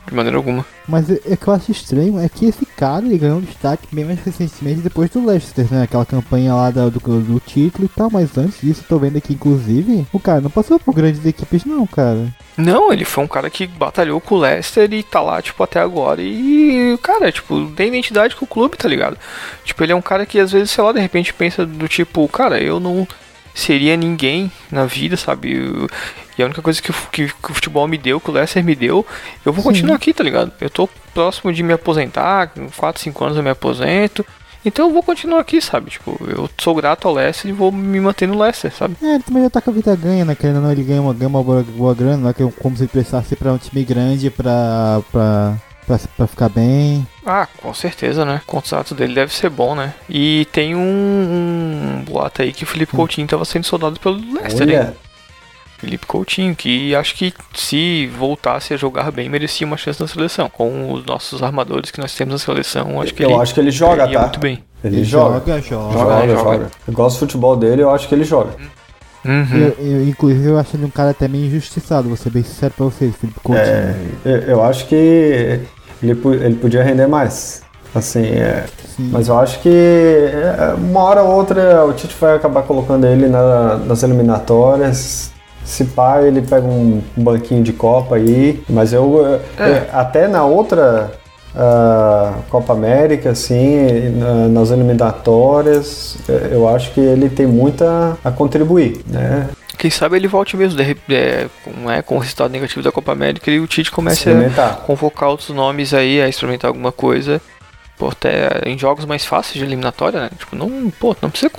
De maneira alguma. Mas o o que eu acho estranho é que esse cara ele ganhou destaque bem mais recentemente depois do Leicester, né? Aquela campanha lá da- do, do título e tal, mas antes disso, tô vendo aqui, inclusive, o cara não passou por grandes equipes, não, cara. Não, ele foi um cara que batalhou com o Leicester e tá lá, tipo, até agora. E, cara, tipo, tem identidade com o clube, tá ligado? Tipo, ele é um cara que às vezes, sei lá, de repente pensa do tipo, cara, eu não seria ninguém na vida, sabe? Eu- E a única coisa que, que, que o futebol me deu, que o Leicester me deu, eu vou continuar aqui, tá ligado? Eu tô próximo de me aposentar, com 4, 5 anos eu me aposento. Então eu vou continuar aqui, sabe? Tipo, eu sou grato ao Leicester e vou me manter no Leicester, sabe? É, ele também já tá com a vida ganha, né? Querendo ou não, ele ganha uma, ganha uma boa, boa grana, é que- como se precisasse pra um time grande pra, pra, pra, pra ficar bem. Ah, com certeza, né? O contrato dele deve ser bom, né? E tem um, um boato aí que o Felipe Coutinho tava sendo soldado pelo Leicester? Olha, Felipe Coutinho, que acho que se voltasse a jogar bem, merecia uma chance na seleção. Com os nossos armadores que nós temos na seleção, acho que eu ele acho que ele joga, tá? muito bem. Ele, joga. joga, joga. Joga, joga. joga. Eu gosto do futebol dele, eu acho que ele joga. Uhum. Eu, eu, inclusive, eu acho ele um cara até meio injustiçado, vou ser bem sincero pra vocês, Felipe Coutinho. É, eu, eu acho que ele, ele podia render mais. Assim, é, Sim. mas eu acho que é, uma hora ou outra o Tite vai acabar colocando ele na- nas eliminatórias. Se pá, ele pega um banquinho de Copa aí. Mas eu, É. é, até na outra ah, Copa América, assim, na- nas eliminatórias, é, eu acho que ele tem muita a contribuir, né? Quem sabe ele volte mesmo, de, rep- é, com, é, com o resultado negativo da Copa América e o Tite comece a convocar outros nomes aí, a experimentar alguma coisa. Pô, até em jogos mais fáceis de eliminatória, né? Tipo, não, pô, não precisa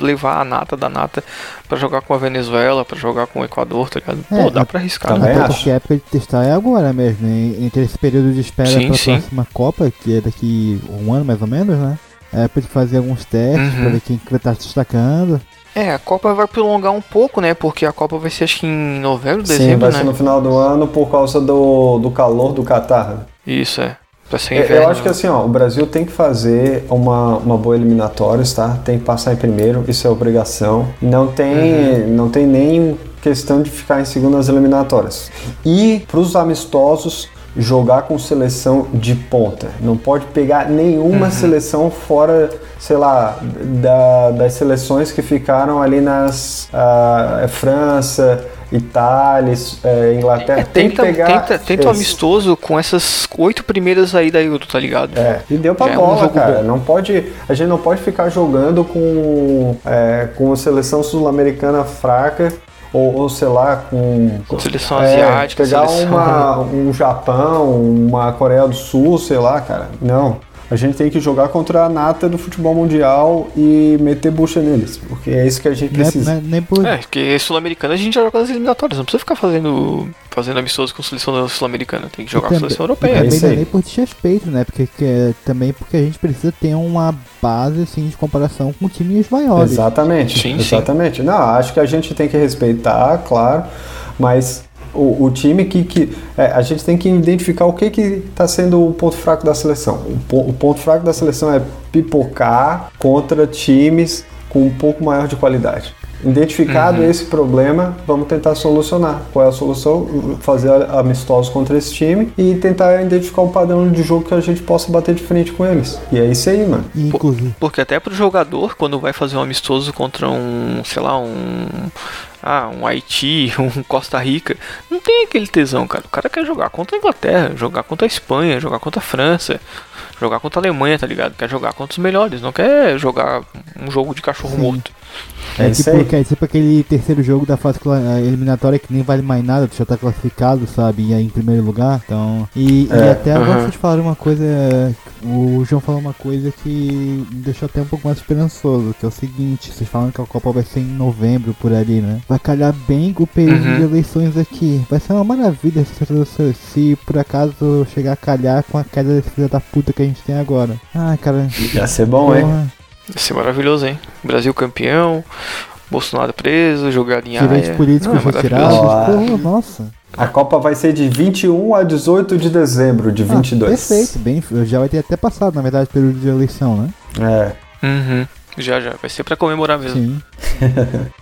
levar a nata da nata pra jogar com a Venezuela, pra jogar com o Equador, tá ligado? Pô, É, dá pra arriscar, também né? Até acho. porque a época de testar é agora mesmo, né? Entre esse período de espera Sim, pra sim. próxima Copa, que é daqui um ano mais ou menos, né? É época de fazer alguns testes Uhum. pra ver quem que vai estar se destacando. É, a Copa vai prolongar um pouco, né? Porque a Copa vai ser acho que em novembro, Sim, dezembro, vai né? ser no final do ano por causa do, do calor do Catar. Isso, é. Vai ser Eu- inverno. Eu acho que assim, ó, o Brasil tem que fazer uma, uma boa eliminatórias, tá? Tem que passar em primeiro, isso é obrigação. Não tem, não tem nem questão de ficar em segundo nas eliminatórias. E pros amistosos jogar com seleção de ponta. Não pode pegar nenhuma seleção fora, sei lá, da- das seleções que ficaram ali nas ah, França, Itália, é, Inglaterra. É, tem que tenta, pegar tenta, tenta um amistoso com essas oito primeiras aí da Euro, tá ligado? é, e deu pra Já é um bola, cara. bom. Não pode, a gente não pode ficar jogando com, é, com a seleção sul-americana fraca ou, ou, sei lá, com. Com seleção é, asiática, Pegar seleção- uma, um Japão, uma Coreia do Sul, sei lá, cara. Não. A gente tem que jogar contra a nata do futebol mundial e meter bucha neles, porque é isso que a gente Né, precisa. né, nem por... É, porque sul-americana a gente já joga nas eliminatórias, não precisa ficar fazendo, fazendo amistoso com seleção sul-americana, tem que jogar com também- seleção europeia. É também é aí. nem por desrespeito, né? Porque que é- também porque a gente precisa ter uma base assim de comparação com times maiores. Exatamente, Sim, sim. exatamente. Não, acho que a gente tem que respeitar, claro, mas o, o time que, que é, a gente tem que identificar o que que está sendo o ponto fraco da seleção. O, po- o ponto fraco da seleção é pipocar contra times com um pouco maior de qualidade. Identificado esse problema, vamos tentar solucionar. Qual é a solução? Fazer amistosos contra esse time e tentar identificar um padrão de jogo que a gente possa bater de frente com eles. E é isso aí, mano. Inclusive, Porque até pro jogador, quando vai fazer um amistoso contra um, sei lá, um. Ah, um Haiti, um Costa Rica, não tem aquele tesão, cara. O cara quer jogar contra a Inglaterra, jogar contra a Espanha, jogar contra a França, jogar contra a Alemanha, tá ligado? Quer jogar contra os melhores, não quer jogar um jogo de cachorro morto. É, É isso tipo, é tipo aquele terceiro jogo da fase eliminatória que nem vale mais nada, tu já tá classificado, sabe? E aí em primeiro lugar. Então. E, e É, até agora aham. vocês falaram uma coisa. O João falou uma coisa que me deixou até um pouco mais esperançoso, que é o seguinte, vocês falam que a Copa vai ser em novembro por ali, né? Vai calhar bem o período Uhum. de eleições aqui. Vai ser uma maravilha se, se, se por acaso chegar a calhar com a queda desse filho da puta que a gente tem agora. Ah, cara. Ia ser bom, hein? Ia ser maravilhoso, hein? Brasil campeão, Bolsonaro preso, jogado em Direitos políticos Não, retirados. maravilhoso. Porra, nossa. A Copa vai ser de 21 a 18 de dezembro de Ah, 22. perfeito, bem, já vai ter até passado, na verdade, período de eleição, né? É. Uhum. Já, já. Vai ser pra comemorar mesmo. Sim.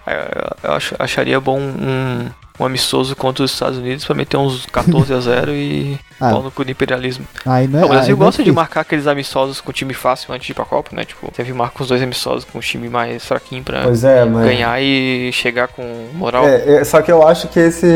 Eu, eu ach- acharia bom um, um amistoso contra os Estados Unidos pra meter uns 14 a 0 e Ah. pau no cu do imperialismo. Aí não é, o Brasil aí não é gosta de difícil. marcar aqueles amistosos com time fácil antes de ir pra Copa, né? Tipo, teve marca uns dois amistosos com um time mais fraquinho pra é, mas. ganhar e chegar com moral. É, é, só que eu acho que esse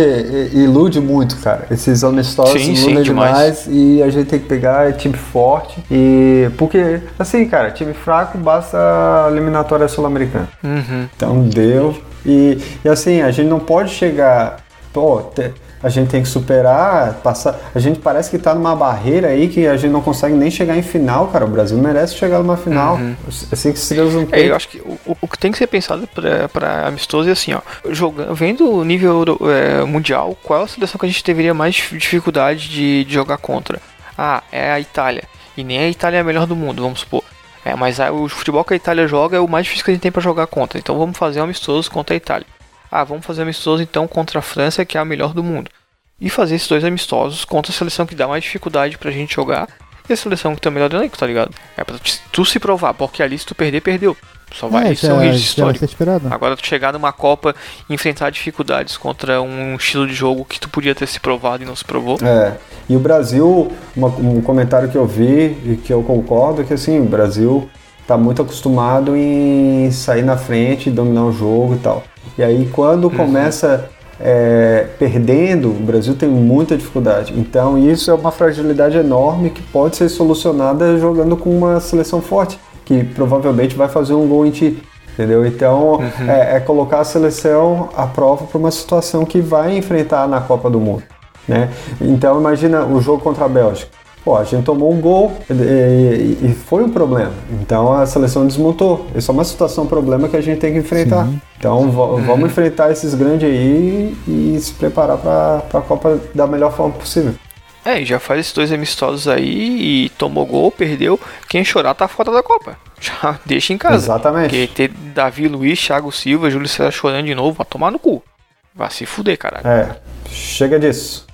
ilude muito, cara. Esses amistosos Sim, sim, iludem demais. demais e a gente tem que pegar time forte. E. Porque, assim, cara, time fraco basta a eliminatória sul-americana. Uhum. Então deu. E, e assim, a gente não pode chegar. Pô, te- a gente tem que superar, passar. A gente parece que tá numa barreira aí que a gente não consegue nem chegar em final, cara. O Brasil merece chegar numa final. Uhum. Assim que estrelas no É, peito. eu acho que o, o- que tem que ser pensado pra, pra amistoso é assim, ó. Jogando, vendo o nível é, mundial, qual é a seleção que a gente teria mais dif- dificuldade de, de jogar contra? Ah, é a Itália. E nem a Itália é a melhor do mundo, vamos supor. É, mas a- o futebol que a Itália joga é o mais difícil que a gente tem pra jogar contra. Então vamos fazer um amistoso contra a Itália. Ah, vamos fazer um amistoso então contra a França, que é a melhor do mundo. E fazer esses dois amistosos contra a seleção que dá mais dificuldade pra gente jogar e a seleção que tem o melhor elenco, tá ligado? É pra tu se provar, porque ali se tu perder, perdeu. Só vai É, ser já, um registro histórico. esperado. Agora tu chegar numa Copa e enfrentar dificuldades contra um estilo de jogo que tu podia ter se provado e não se provou. É. E o Brasil, uma- um comentário que eu vi e que eu concordo é que assim, o Brasil tá muito acostumado em sair na frente, dominar o jogo e tal. E aí quando começa é, perdendo, o Brasil tem muita dificuldade. Então isso é uma fragilidade enorme que pode ser solucionada jogando com uma seleção forte, que provavelmente vai fazer um gol em ti. Entendeu? Então é, é colocar a seleção à prova para uma situação que vai enfrentar na Copa do Mundo. Né? Então imagina o jogo contra a Bélgica. Pô, a gente tomou um gol e, e- foi um problema. Então a seleção desmontou. Isso é uma situação, um problema que a gente tem que enfrentar. Sim. Então vamos enfrentar esses grandes aí e se preparar para a Copa da melhor forma possível. É, e já faz esses dois amistosos aí e tomou gol, perdeu. Quem chorar tá fora da Copa. Já deixa em casa. Exatamente. Porque ter Davi Luiz, Thiago Silva, Júlio César chorando de novo, vai tomar no cu. Vai se fuder, caralho. É, chega disso.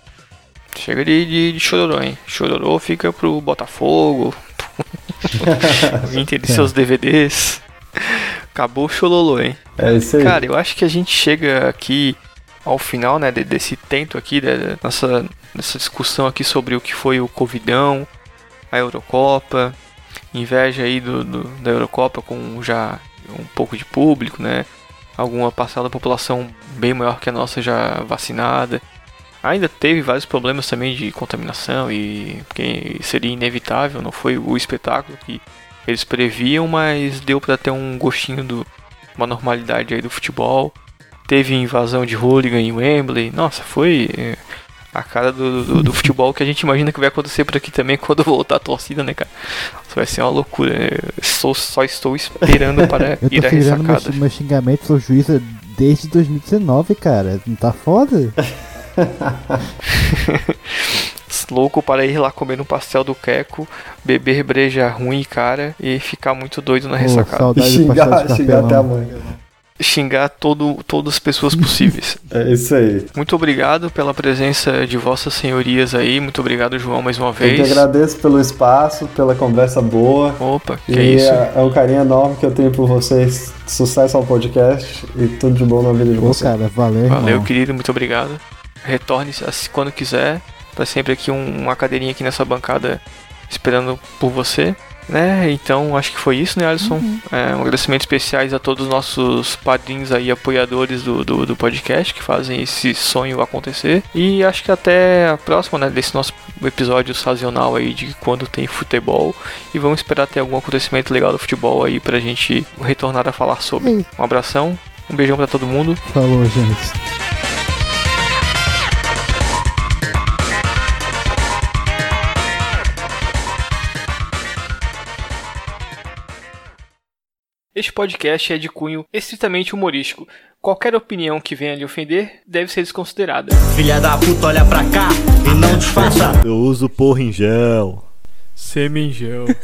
Chega de, de, de chororô, hein? Chororô fica pro Botafogo. Inter de seus DVDs. Acabou o chololô, hein? É isso aí. Cara, eu acho que a gente chega aqui ao final, né, de- desse tento aqui, né, dessa, discussão aqui sobre o que foi o Covidão, a Eurocopa, inveja aí do, do- da Eurocopa com já um pouco de público, né, alguma parcela da população bem maior que a nossa já vacinada. Ainda teve vários problemas também de contaminação e que seria inevitável, não foi o espetáculo que eles previam, mas deu para ter um gostinho do uma normalidade aí do futebol. Teve invasão de hooligan em Wembley. Nossa, foi é, a cara do, do, do futebol que a gente imagina que vai acontecer por aqui também quando voltar a torcida, né, cara? Isso vai ser uma loucura. Eu sou- só estou esperando para ir à segurando meu, ressacada. meu xingamento, sou juíza desde 2019, cara. Não tá foda? Louco para ir lá comer um pastel do Queco, beber breja ruim, cara, e ficar muito doido na Pô, ressacada. saudade do pastel Xingar, de xingar até amanhã. Xingar todo, todas as pessoas possíveis. É isso aí. Muito obrigado pela presença de vossas senhorias aí. Muito obrigado, João, mais uma Eu que vez. agradeço pelo espaço, pela conversa boa. Opa, que e isso. É, é um carinho enorme que eu tenho por vocês. Sucesso ao podcast e tudo de bom na vida de Pô, vocês. cara, valeu, Valeu, irmão. querido, muito obrigado. Retorne quando quiser. Tá sempre aqui um- uma cadeirinha aqui nessa bancada esperando por você. Né? Então acho que foi isso, né, Alisson? É, um agradecimento especiais a todos os nossos padrinhos aí, apoiadores do, do, do podcast que fazem esse sonho acontecer. E acho que até a próxima, né, desse nosso episódio sazonal aí de quando tem futebol. E vamos esperar ter algum acontecimento legal do futebol aí pra gente retornar a falar sobre. Um abração Um beijão pra todo mundo. Falou, gente. Este podcast é de cunho estritamente humorístico. Qualquer opinião que venha lhe ofender deve ser desconsiderada. Filha da puta, olha pra cá e não disfarça. Eu uso porra em gel. Semingel.